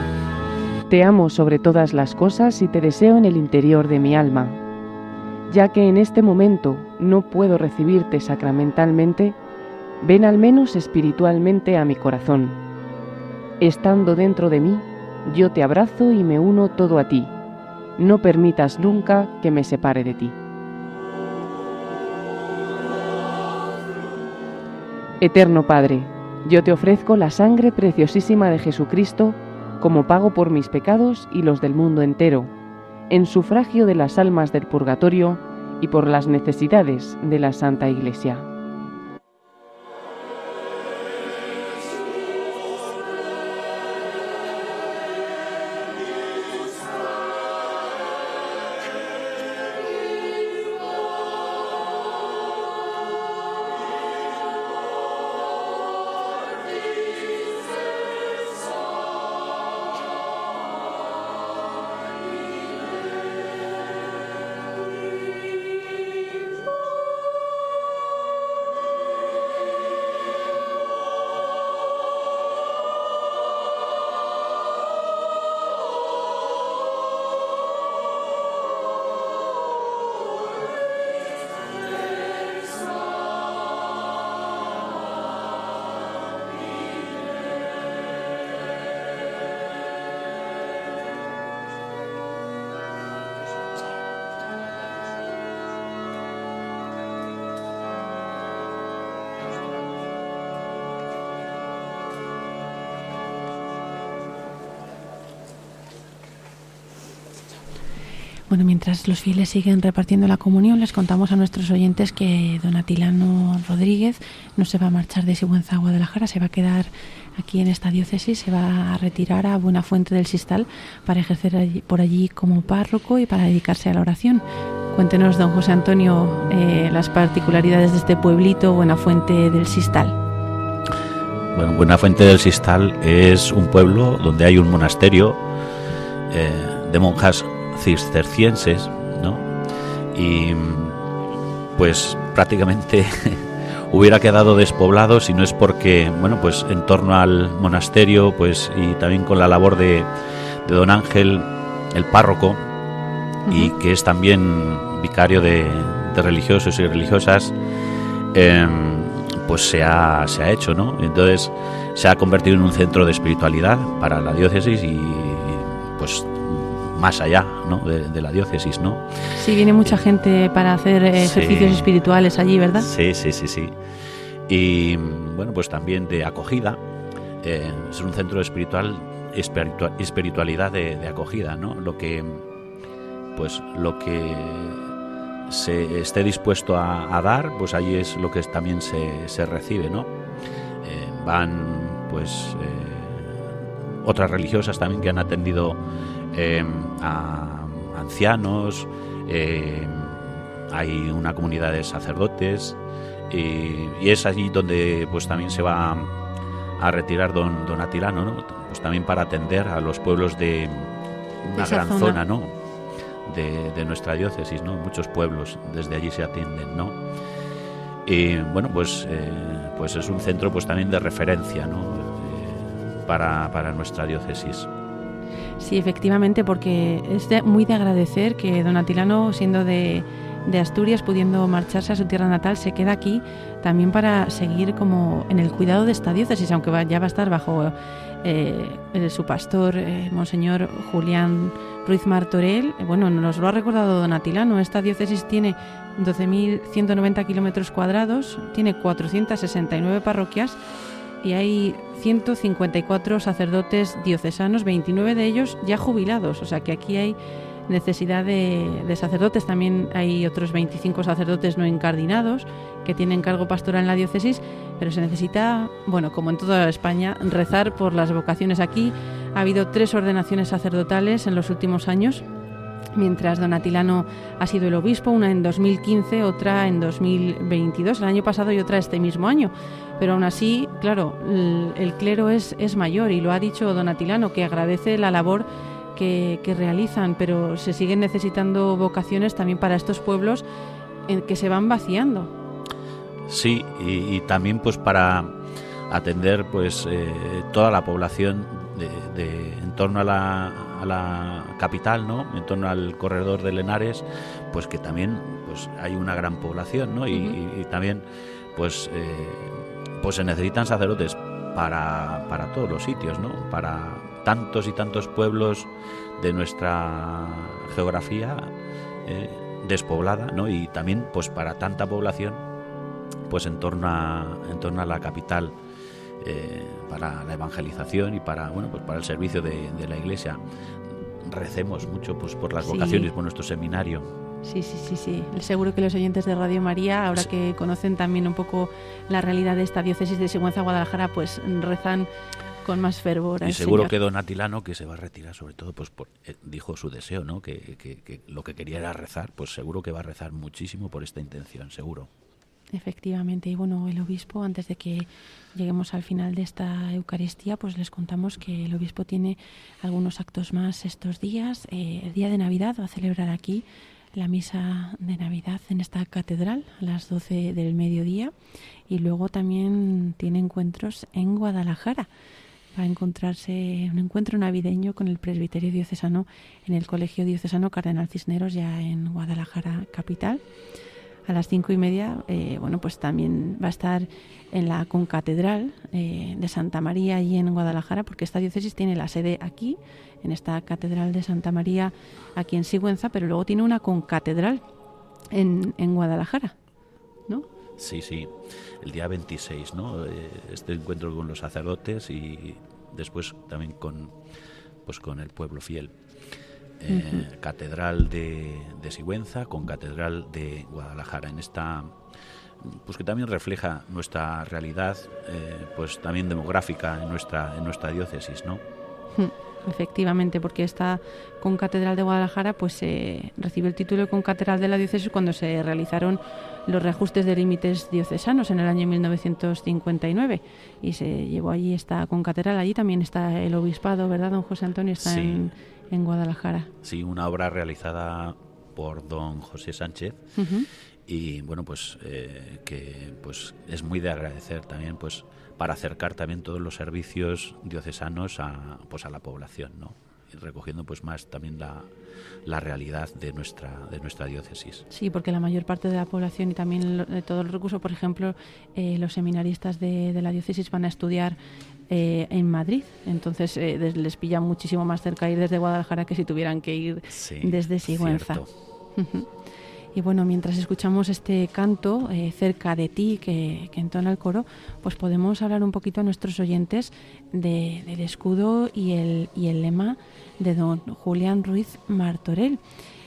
Te amo sobre todas las cosas y te deseo en el interior de mi alma ya que en este momento no puedo recibirte sacramentalmente, ven al menos espiritualmente a mi corazón. Estando dentro de mí, yo te abrazo y me uno todo a ti. No permitas nunca que me separe de ti. Eterno Padre, yo te ofrezco la sangre preciosísima de Jesucristo como pago por mis pecados y los del mundo entero en sufragio de las almas del purgatorio y por las necesidades de la Santa Iglesia. Bueno, mientras los fieles siguen repartiendo la comunión, les contamos a nuestros oyentes que don Atilano Rodríguez no se va a marchar de Sigüenza a Guadalajara, se va a quedar aquí en esta diócesis, se va a retirar a Buena Fuente del Sistal para ejercer por allí como párroco y para dedicarse a la oración. Cuéntenos, don José Antonio, eh, las particularidades de este pueblito, Buena Fuente del Sistal. Bueno, Buena Fuente del Sistal es un pueblo donde hay un monasterio eh, de monjas cistercienses, ¿no? Y pues prácticamente (laughs) hubiera quedado despoblado si no es porque, bueno, pues en torno al monasterio, pues y también con la labor de, don Ángel, el párroco, y que es también vicario de, religiosos y religiosas, em, pues se ha, se ha hecho, ¿no? Entonces se ha convertido en un centro de espiritualidad para la diócesis y más allá ¿no? de, la diócesis, ¿no? Sí, viene mucha gente para hacer ejercicios espirituales allí, ¿verdad? Sí, sí, sí, sí. Y bueno, pues también de acogida. Eh, es un centro espiritual, espiritualidad de, acogida, ¿no? Lo que, pues, lo que se esté dispuesto a, dar, pues allí es lo que también se, se recibe, ¿no? Eh, van, pues, eh, otras religiosas también que han atendido Em, a ancianos, em, hay una comunidad de sacerdotes y, es allí donde pues también se va a retirar don, don Atilano, ¿no? pues también para atender a los pueblos de una gran zona, ¿no? De, nuestra diócesis, ¿no? Muchos pueblos desde allí se atienden, ¿no? Y bueno, pues, eh, pues es un centro pues también de referencia, ¿no? Eh, para, para nuestra diócesis. Sí, efectivamente, porque es muy de agradecer que don Atilano, siendo de, de Asturias, pudiendo marcharse a su tierra natal, se queda aquí también para seguir como en el cuidado de esta diócesis, aunque ya va a estar bajo eh, su pastor, eh, Monseñor Julián Ruiz Martorell. Bueno, nos lo ha recordado don Atilano, esta diócesis tiene 12.190 kilómetros cuadrados, tiene 469 parroquias y hay 154 sacerdotes diocesanos, 29 de ellos ya jubilados, o sea que aquí hay necesidad de, sacerdotes. También hay otros 25 sacerdotes no encardinados que tienen cargo pastoral en la diócesis, pero se necesita, bueno, como en toda España, rezar por las vocaciones. Aquí ha habido tres ordenaciones sacerdotales en los últimos años. Mientras Don Atilano ha sido el obispo, una en 2015, otra en 2022, el año pasado y otra este mismo año. Pero aún así, claro, el, clero es, es mayor y lo ha dicho Don Atilano, que agradece la labor que, realizan, pero se siguen necesitando vocaciones también para estos pueblos en que se van vaciando. Sí, y, también pues para atender pues eh, toda la población de, en torno a la, a la, capital, ¿no? En torno al corredor de Lenares, pues que también pues hay una gran población, ¿no? Y, también pues eh, pues se necesitan sacerdotes para, para todos los sitios, ¿no? Para tantos y tantos pueblos de nuestra geografía eh, despoblada, ¿no? Y también, pues, para tanta población, pues, en torno a, en torno a la capital, eh, para la evangelización y para, bueno, pues, para el servicio de, la Iglesia. Recemos mucho, pues, por las vocaciones, por nuestro seminario. Sí, sí, sí, sí. Seguro que los oyentes de Radio María, ahora que conocen también un poco la realidad de esta diócesis de Sigüenza Guadalajara, pues rezan con más fervor. Y seguro que don Atilano, que se va a retirar, sobre todo, pues eh, dijo su deseo, ¿no? Que, lo que quería era rezar, pues seguro que va a rezar muchísimo por esta intención, seguro. Efectivamente, y bueno, el obispo, antes de que lleguemos al final de esta Eucaristía, pues les contamos que el obispo tiene algunos actos más estos días. Eh, el día de Navidad va a celebrar aquí la misa de Navidad en esta catedral a las 12 del mediodía y luego también tiene encuentros en Guadalajara va a encontrarse un encuentro navideño con el presbiterio diocesano en el Colegio Diocesano Cardenal Cisneros, ya en Guadalajara capital. A las cinco y media, eh, bueno, pues también va a estar en la concatedral eh, de Santa María allí en Guadalajara, porque esta diócesis tiene la sede aquí, en esta catedral de Santa María, aquí en Sigüenza, pero luego tiene una concatedral en, en Guadalajara, ¿no? Sí, sí, el día 26, ¿no? Eh, este encuentro con los sacerdotes y después también con, pues con el pueblo fiel. Eh, catedral de, Sigüenza con Catedral de Guadalajara. En esta, pues que también refleja nuestra realidad, eh, pues también demográfica en nuestra, en nuestra diócesis, ¿no? Efectivamente, porque esta concatedral de Guadalajara pues se recibe el título de concatedral de la diócesis cuando se realizaron los reajustes de límites diocesanos en el año 1959 y se llevó allí esta concatedral. Allí también está el obispado, ¿verdad, don José Antonio? Está en, Guadalajara. Sí, una obra realizada por don José Sánchez. Y bueno, pues eh, que pues es muy de agradecer también pues para acercar también todos los servicios diocesanos a, pues a la población, ¿no? Y recogiendo pues más también la, la realidad de nuestra, de nuestra diócesis. Sí, porque la mayor parte de la población y también de todos los recursos, por ejemplo, eh, los seminaristas de, la diócesis van a estudiar eh, en Madrid, entonces eh, les pilla muchísimo más cerca ir desde Guadalajara que si tuvieran que ir desde Sigüenza. Y bueno, mientras escuchamos este canto eh, cerca de ti que, entona el coro, pues podemos hablar un poquito a nuestros oyentes del escudo y el, y el lema de don Julián Ruiz Martorell.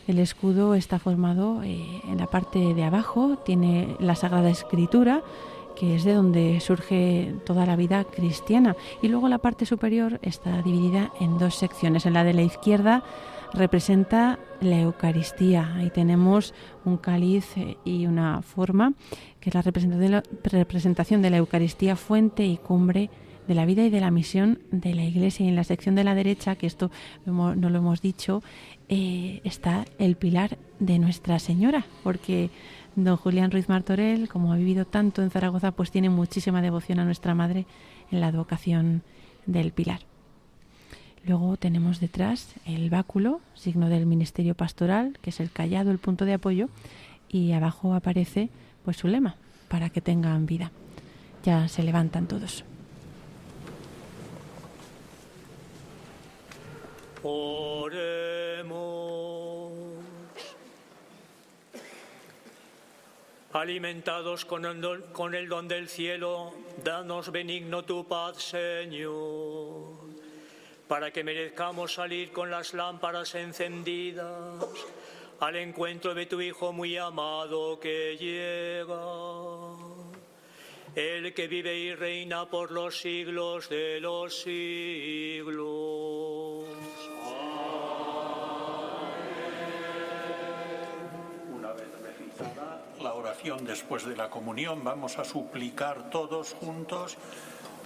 El escudo está formado eh, en la parte de abajo, tiene la Sagrada Escritura, que es de donde surge toda la vida cristiana. Y luego la parte superior está dividida en dos secciones. En la de la izquierda representa la Eucaristía. Ahí tenemos un cáliz eh, y una forma, que es la representación de la Eucaristía, fuente y cumbre de la vida y de la misión de la Iglesia. Y en la sección de la derecha, que esto no lo hemos dicho, eh, está el pilar de Nuestra Señora, porque don Julián Ruiz Martorell, como ha vivido tanto en Zaragoza, pues tiene muchísima devoción a nuestra Madre en la advocación del pilar. Luego tenemos detrás el báculo, signo del ministerio pastoral, que es el callado, el punto de apoyo, y abajo aparece pues su lema, para que tengan vida. Ya se levantan todos. Oremos. Alimentados con el, don, con el don del cielo, danos benigno tu paz, Señor, para que merezcamos salir con las lámparas encendidas al encuentro de tu Hijo muy amado que llega el que vive y reina por los siglos de los siglos. la oración después de la comunión, vamos a suplicar todos juntos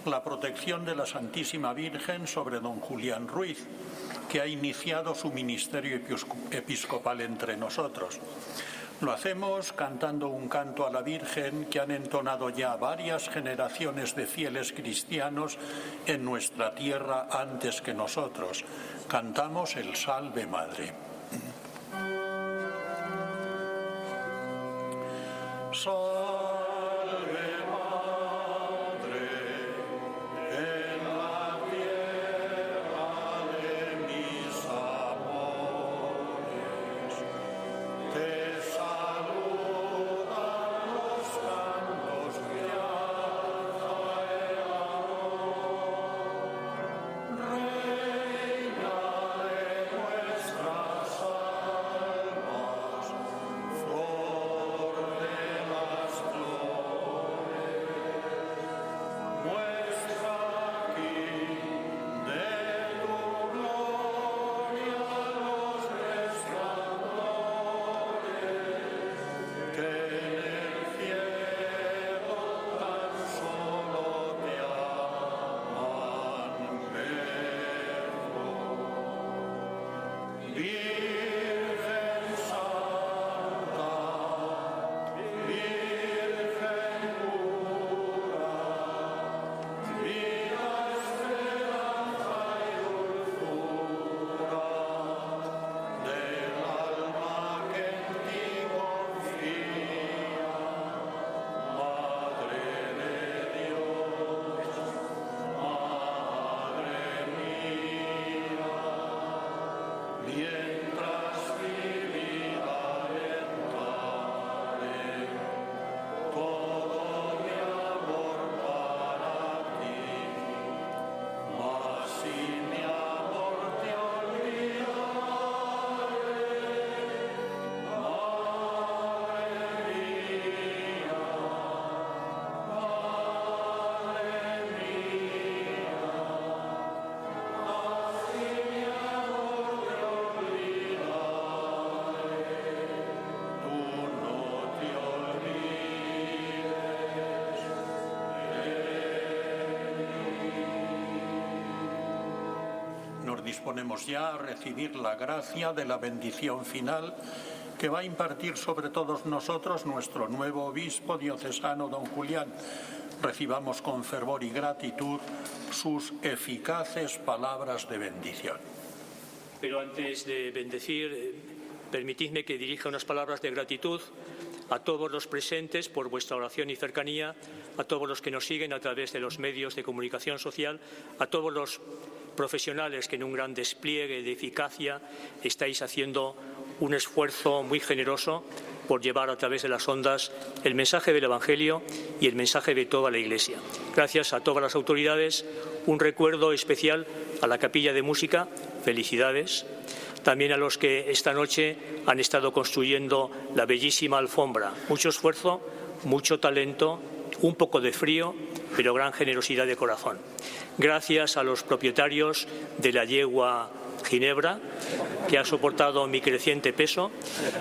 la protección de la Santísima Virgen sobre don Julián Ruiz, que ha iniciado su ministerio episcopal entre nosotros. Lo hacemos cantando un canto a la Virgen que han entonado ya varias generaciones de fieles cristianos en nuestra tierra antes que nosotros. Cantamos el Salve Madre. Ya a recibir la gracia de la bendición final que va a impartir sobre todos nosotros nuestro nuevo obispo diocesano, don Julián. Recibamos con fervor y gratitud sus eficaces palabras de bendición. Pero antes de bendecir, eh, permitidme que dirija unas palabras de gratitud a todos los presentes por vuestra oración y cercanía, a todos los que nos siguen a través de los medios de comunicación social, a todos los profesionales que en un gran despliegue de eficacia estáis haciendo un esfuerzo muy generoso por llevar a través de las ondas el mensaje del Evangelio y el mensaje de toda la Iglesia. Gracias a todas las autoridades, un recuerdo especial a la capilla de música, felicidades. También a los que esta noche han estado construyendo la bellísima alfombra. Mucho esfuerzo, mucho talento, un poco de frío, pero gran generosidad de corazón gracias a los propietarios de la yegua Ginebra, que ha soportado mi creciente peso,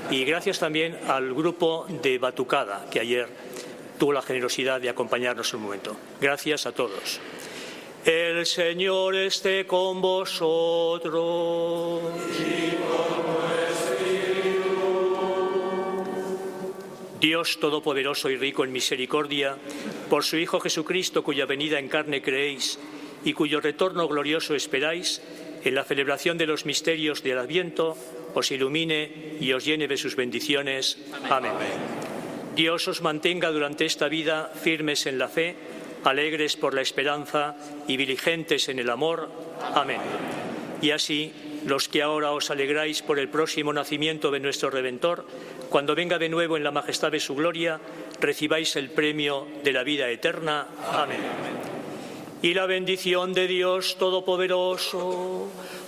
y gracias también al grupo de Batucada, que ayer tuvo la generosidad de acompañarnos un momento. Gracias a todos. El Señor esté con vosotros. Dios Todopoderoso y rico en misericordia, por su Hijo Jesucristo, cuya venida en carne creéis, y cuyo retorno glorioso esperáis, en la celebración de los misterios del Adviento, os ilumine y os llene de sus bendiciones. Amén. Dios os mantenga durante esta vida firmes en la fe, alegres por la esperanza y diligentes en el amor. Amén. Y así, los que ahora os alegráis por el próximo nacimiento de nuestro Redentor, cuando venga de nuevo en la majestad de su gloria, recibáis el premio de la vida eterna. Amén. Y la bendición de Dios Todopoderoso,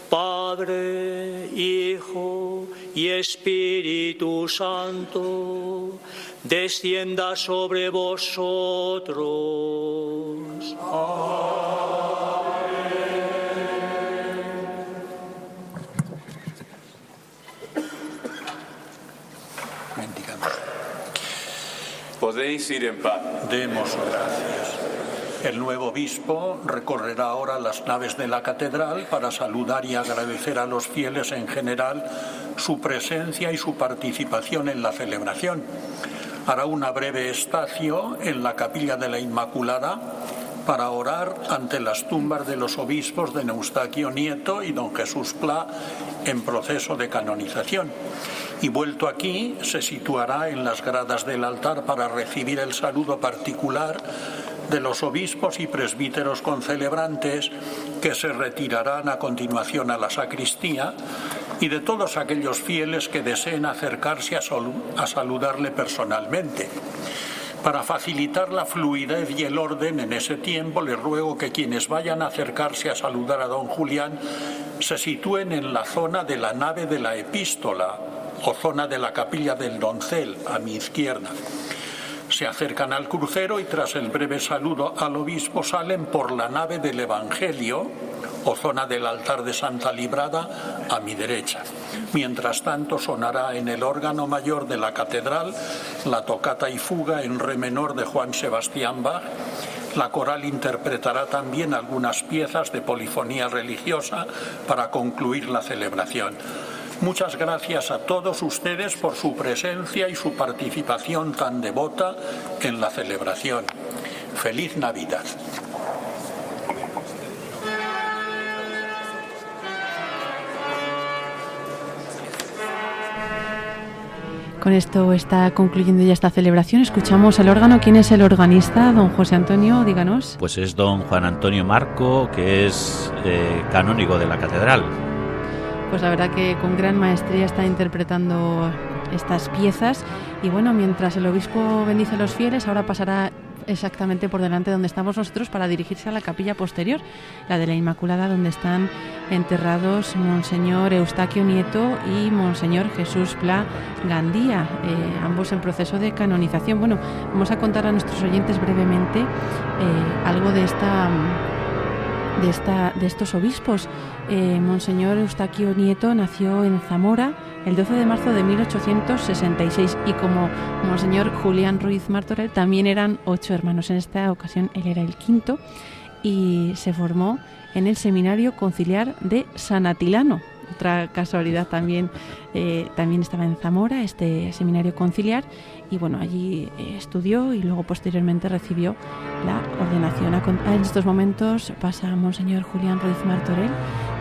Padre, Hijo y Espíritu Santo, descienda sobre vosotros. Podéis ir en paz. Demos gracias. El nuevo obispo recorrerá ahora las naves de la catedral para saludar y agradecer a los fieles en general su presencia y su participación en la celebración. Hará una breve estacio en la capilla de la Inmaculada para orar ante las tumbas de los obispos de Neustaquio Nieto y don Jesús Pla en proceso de canonización. Y vuelto aquí, se situará en las gradas del altar para recibir el saludo particular de los obispos y presbíteros concelebrantes que se retirarán a continuación a la sacristía y de todos aquellos fieles que deseen acercarse a, a saludarle personalmente. Para facilitar la fluidez y el orden en ese tiempo, les ruego que quienes vayan a acercarse a saludar a don Julián se sitúen en la zona de la nave de la epístola o zona de la capilla del doncel a mi izquierda. Se acercan al crucero y tras el breve saludo al obispo salen por la nave del Evangelio o zona del altar de Santa Librada a mi derecha. Mientras tanto sonará en el órgano mayor de la catedral la tocata y fuga en re menor de Juan Sebastián Bach. La coral interpretará también algunas piezas de polifonía religiosa para concluir la celebración. Muchas gracias a todos ustedes por su presencia y su participación tan devota en la celebración. Feliz Navidad. Con esto está concluyendo ya esta celebración. Escuchamos el órgano. ¿Quién es el organista? Don José Antonio, díganos. Pues es don Juan Antonio Marco, que es eh, canónigo de la catedral. Pues la verdad que con gran maestría está interpretando estas piezas. Y bueno, mientras el obispo bendice a los fieles, ahora pasará exactamente por delante donde estamos nosotros para dirigirse a la capilla posterior, la de la Inmaculada, donde están enterrados Monseñor Eustaquio Nieto y Monseñor Jesús Pla Gandía, eh, ambos en proceso de canonización. Bueno, vamos a contar a nuestros oyentes brevemente eh, algo de esta de, esta, de estos obispos. Eh, Monseñor Eustaquio Nieto nació en Zamora el 12 de marzo de 1866 y como Monseñor Julián Ruiz Martorell también eran ocho hermanos. En esta ocasión él era el quinto y se formó en el Seminario Conciliar de San Atilano. Otra casualidad también, eh, también estaba en Zamora, este seminario conciliar, y bueno, allí eh, estudió y luego posteriormente recibió la ordenación. En estos momentos pasa Monseñor Julián Ruiz Martorell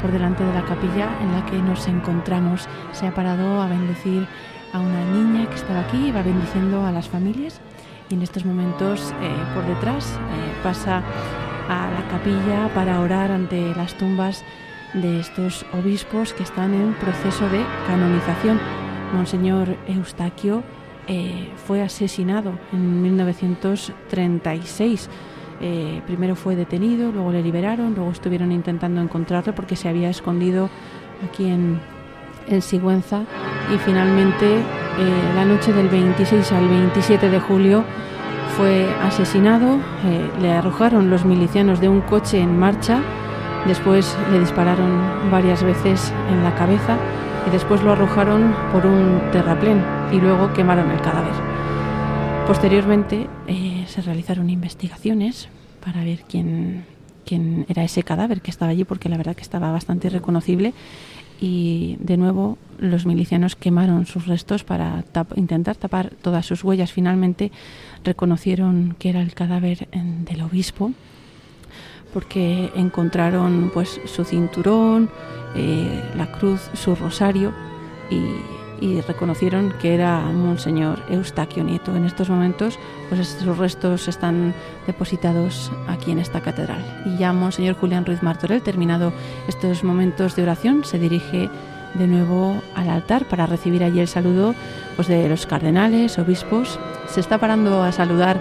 por delante de la capilla en la que nos encontramos. Se ha parado a bendecir a una niña que estaba aquí y va bendiciendo a las familias. Y en estos momentos eh, por detrás eh, pasa a la capilla para orar ante las tumbas de estos obispos que están en proceso de canonización. Monseñor Eustaquio eh, fue asesinado en 1936. Eh, primero fue detenido, luego le liberaron, luego estuvieron intentando encontrarlo porque se había escondido aquí en, Sigüenza y finalmente eh, la noche del 26 al 27 de julio fue asesinado, le arrojaron los milicianos de un coche en marcha, después le dispararon varias veces en la cabeza y después lo arrojaron por un terraplén y luego quemaron el cadáver. Posteriormente eh, se realizaron investigaciones para ver quién, quién era ese cadáver que estaba allí, porque la verdad que estaba bastante reconocible. Y de nuevo los milicianos quemaron sus restos para intentar tapar todas sus huellas. Finalmente reconocieron que era el cadáver del obispo porque encontraron pues su cinturón, eh, la cruz, su rosario y, reconocieron que era Monseñor Eustaquio Nieto. En estos momentos, pues sus restos están depositados aquí en esta catedral. Y ya Monseñor Julián Ruiz Martorell, terminado estos momentos de oración, se dirige de nuevo al altar para recibir allí el saludo pues, de los cardenales, obispos. Se está parando a saludar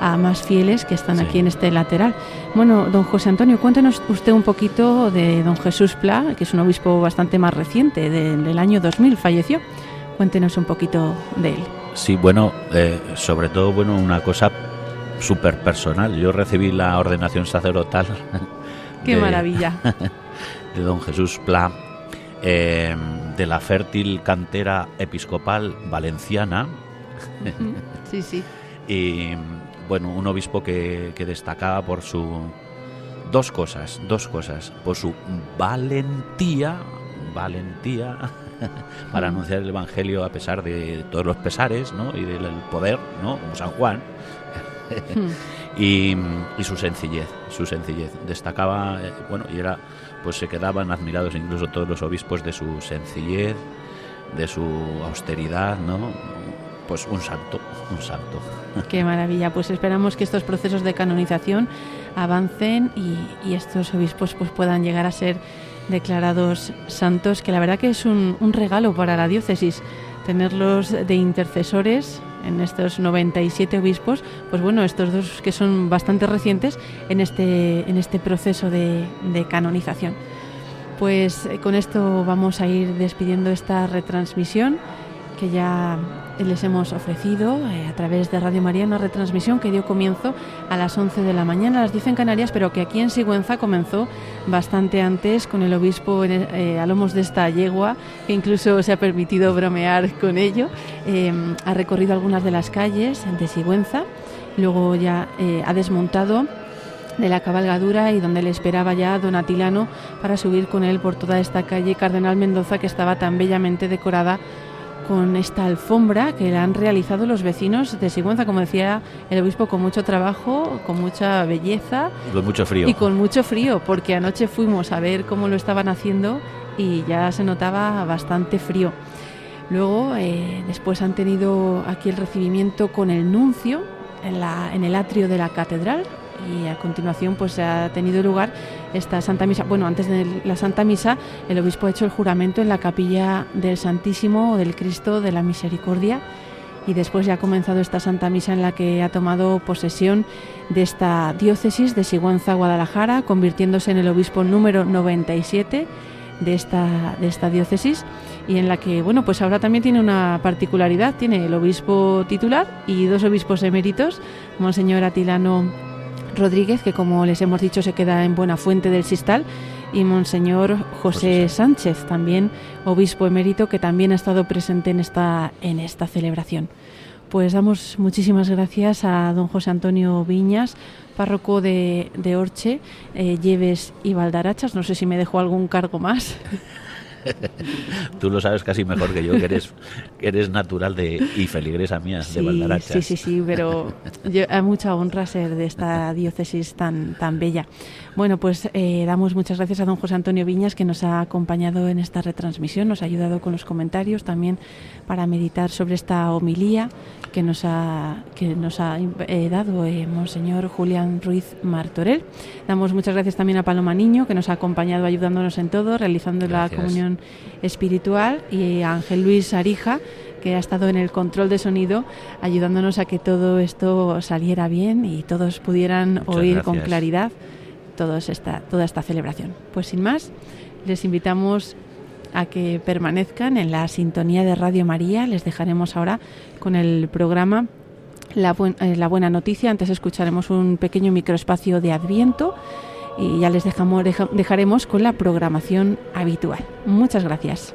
a más fieles que están aquí en este lateral. Bueno, don José Antonio, cuéntenos usted un poquito de don Jesús Pla, que es un obispo bastante más reciente, del, año 2000, falleció. Cuéntenos un poquito de él. Sí, bueno, eh, sobre todo, bueno, una cosa súper personal. Yo recibí la ordenación sacerdotal. (laughs) ¡Qué maravilla! (laughs) De don Jesús Pla Em, de la fértil cantera episcopal valenciana. Sí, sí. (laughs) y bueno, un obispo que, destacaba por su dos cosas, dos cosas, por su valentía, valentía (laughs) para anunciar el evangelio a pesar de todos los pesares, ¿no? Y del poder, ¿no? Como San Juan. Hmm. (laughs) y, y, su sencillez, su sencillez. Destacaba, eh, bueno, y era pues se quedaban admirados incluso todos los obispos de su sencillez, de su austeridad, ¿no? Pues un santo, un santo. Qué maravilla. Pues esperamos que estos procesos de canonización avancen y, estos obispos pues puedan llegar a ser declarados santos, que la verdad que es un, un regalo para la diócesis tenerlos de intercesores en estos 97 obispos, pues bueno, estos dos que son bastante recientes en este, en este proceso de, canonización. Pues eh, con esto vamos a ir despidiendo esta retransmisión que ya les hemos ofrecido eh, a través de Radio María una retransmisión que dio comienzo a las 11 de la mañana, las 10 en Canarias, pero que aquí en Sigüenza comenzó bastante antes con el obispo eh, a lomos de esta yegua, que incluso se ha permitido bromear con ello. Eh, ha recorrido algunas de las calles de Sigüenza, luego ya ha desmontado de la cabalgadura y donde le esperaba ya don Atilano para subir con él por toda esta calle Cardenal Mendoza que estaba tan bellamente decorada con esta alfombra que la han realizado los vecinos de Sigüenza, como decía el obispo, con mucho trabajo, con mucha belleza. Y con mucho frío. Y con mucho frío, porque anoche fuimos a ver cómo lo estaban haciendo y ya se notaba bastante frío. Luego, eh, después han tenido aquí el recibimiento con el nuncio en, la, en el atrio de la catedral, y a continuación pues ha tenido lugar esta Santa Misa. Bueno, antes de la Santa Misa el obispo ha hecho el juramento en la capilla del Santísimo o del Cristo de la Misericordia. Y después ya ha comenzado esta Santa Misa en la que ha tomado posesión de esta diócesis de Sigüenza, Guadalajara, convirtiéndose en el obispo número 97 de esta, de esta diócesis. Y en la que, bueno, pues ahora también tiene una particularidad, tiene el obispo titular y dos obispos eméritos, Monseñor Atilano Rodríguez, que como les hemos dicho se queda en Buena Fuente del Sistal, y Monseñor José Sánchez, también obispo emérito, que también ha estado presente en esta, en esta celebración. Pues damos muchísimas gracias a don José Antonio Viñas, párroco de, de Orche, eh, Lleves y Valdarachas. No sé si me dejó algún cargo más. (laughs) Tú lo sabes casi mejor que yo, que eres, eres natural de, y feligresa mía de Valdarachas. Sí, sí, sí, pero yo, es mucha honra ser de esta diócesis tan, tan bella. Bueno, pues eh, damos muchas gracias a don José Antonio Viñas que nos ha acompañado en esta retransmisión, nos ha ayudado con los comentarios también para meditar sobre esta homilía que nos ha, que nos ha eh, dado eh, Monseñor Julián Ruiz Martorell. Damos muchas gracias también a Paloma Niño, que nos ha acompañado ayudándonos en todo, realizando la comunión espiritual, y a Ángel Luis Arija, que ha estado en el control de sonido, ayudándonos a que todo esto saliera bien y todos pudieran oír con claridad toda esta celebración. Pues sin más, les invitamos a que permanezcan en la sintonía de Radio María. Les dejaremos ahora con el programa La, eh, la Buena Noticia. Antes escucharemos un pequeño microespacio de Adviento y ya les dejamos, dejaremos con la programación habitual. Muchas gracias.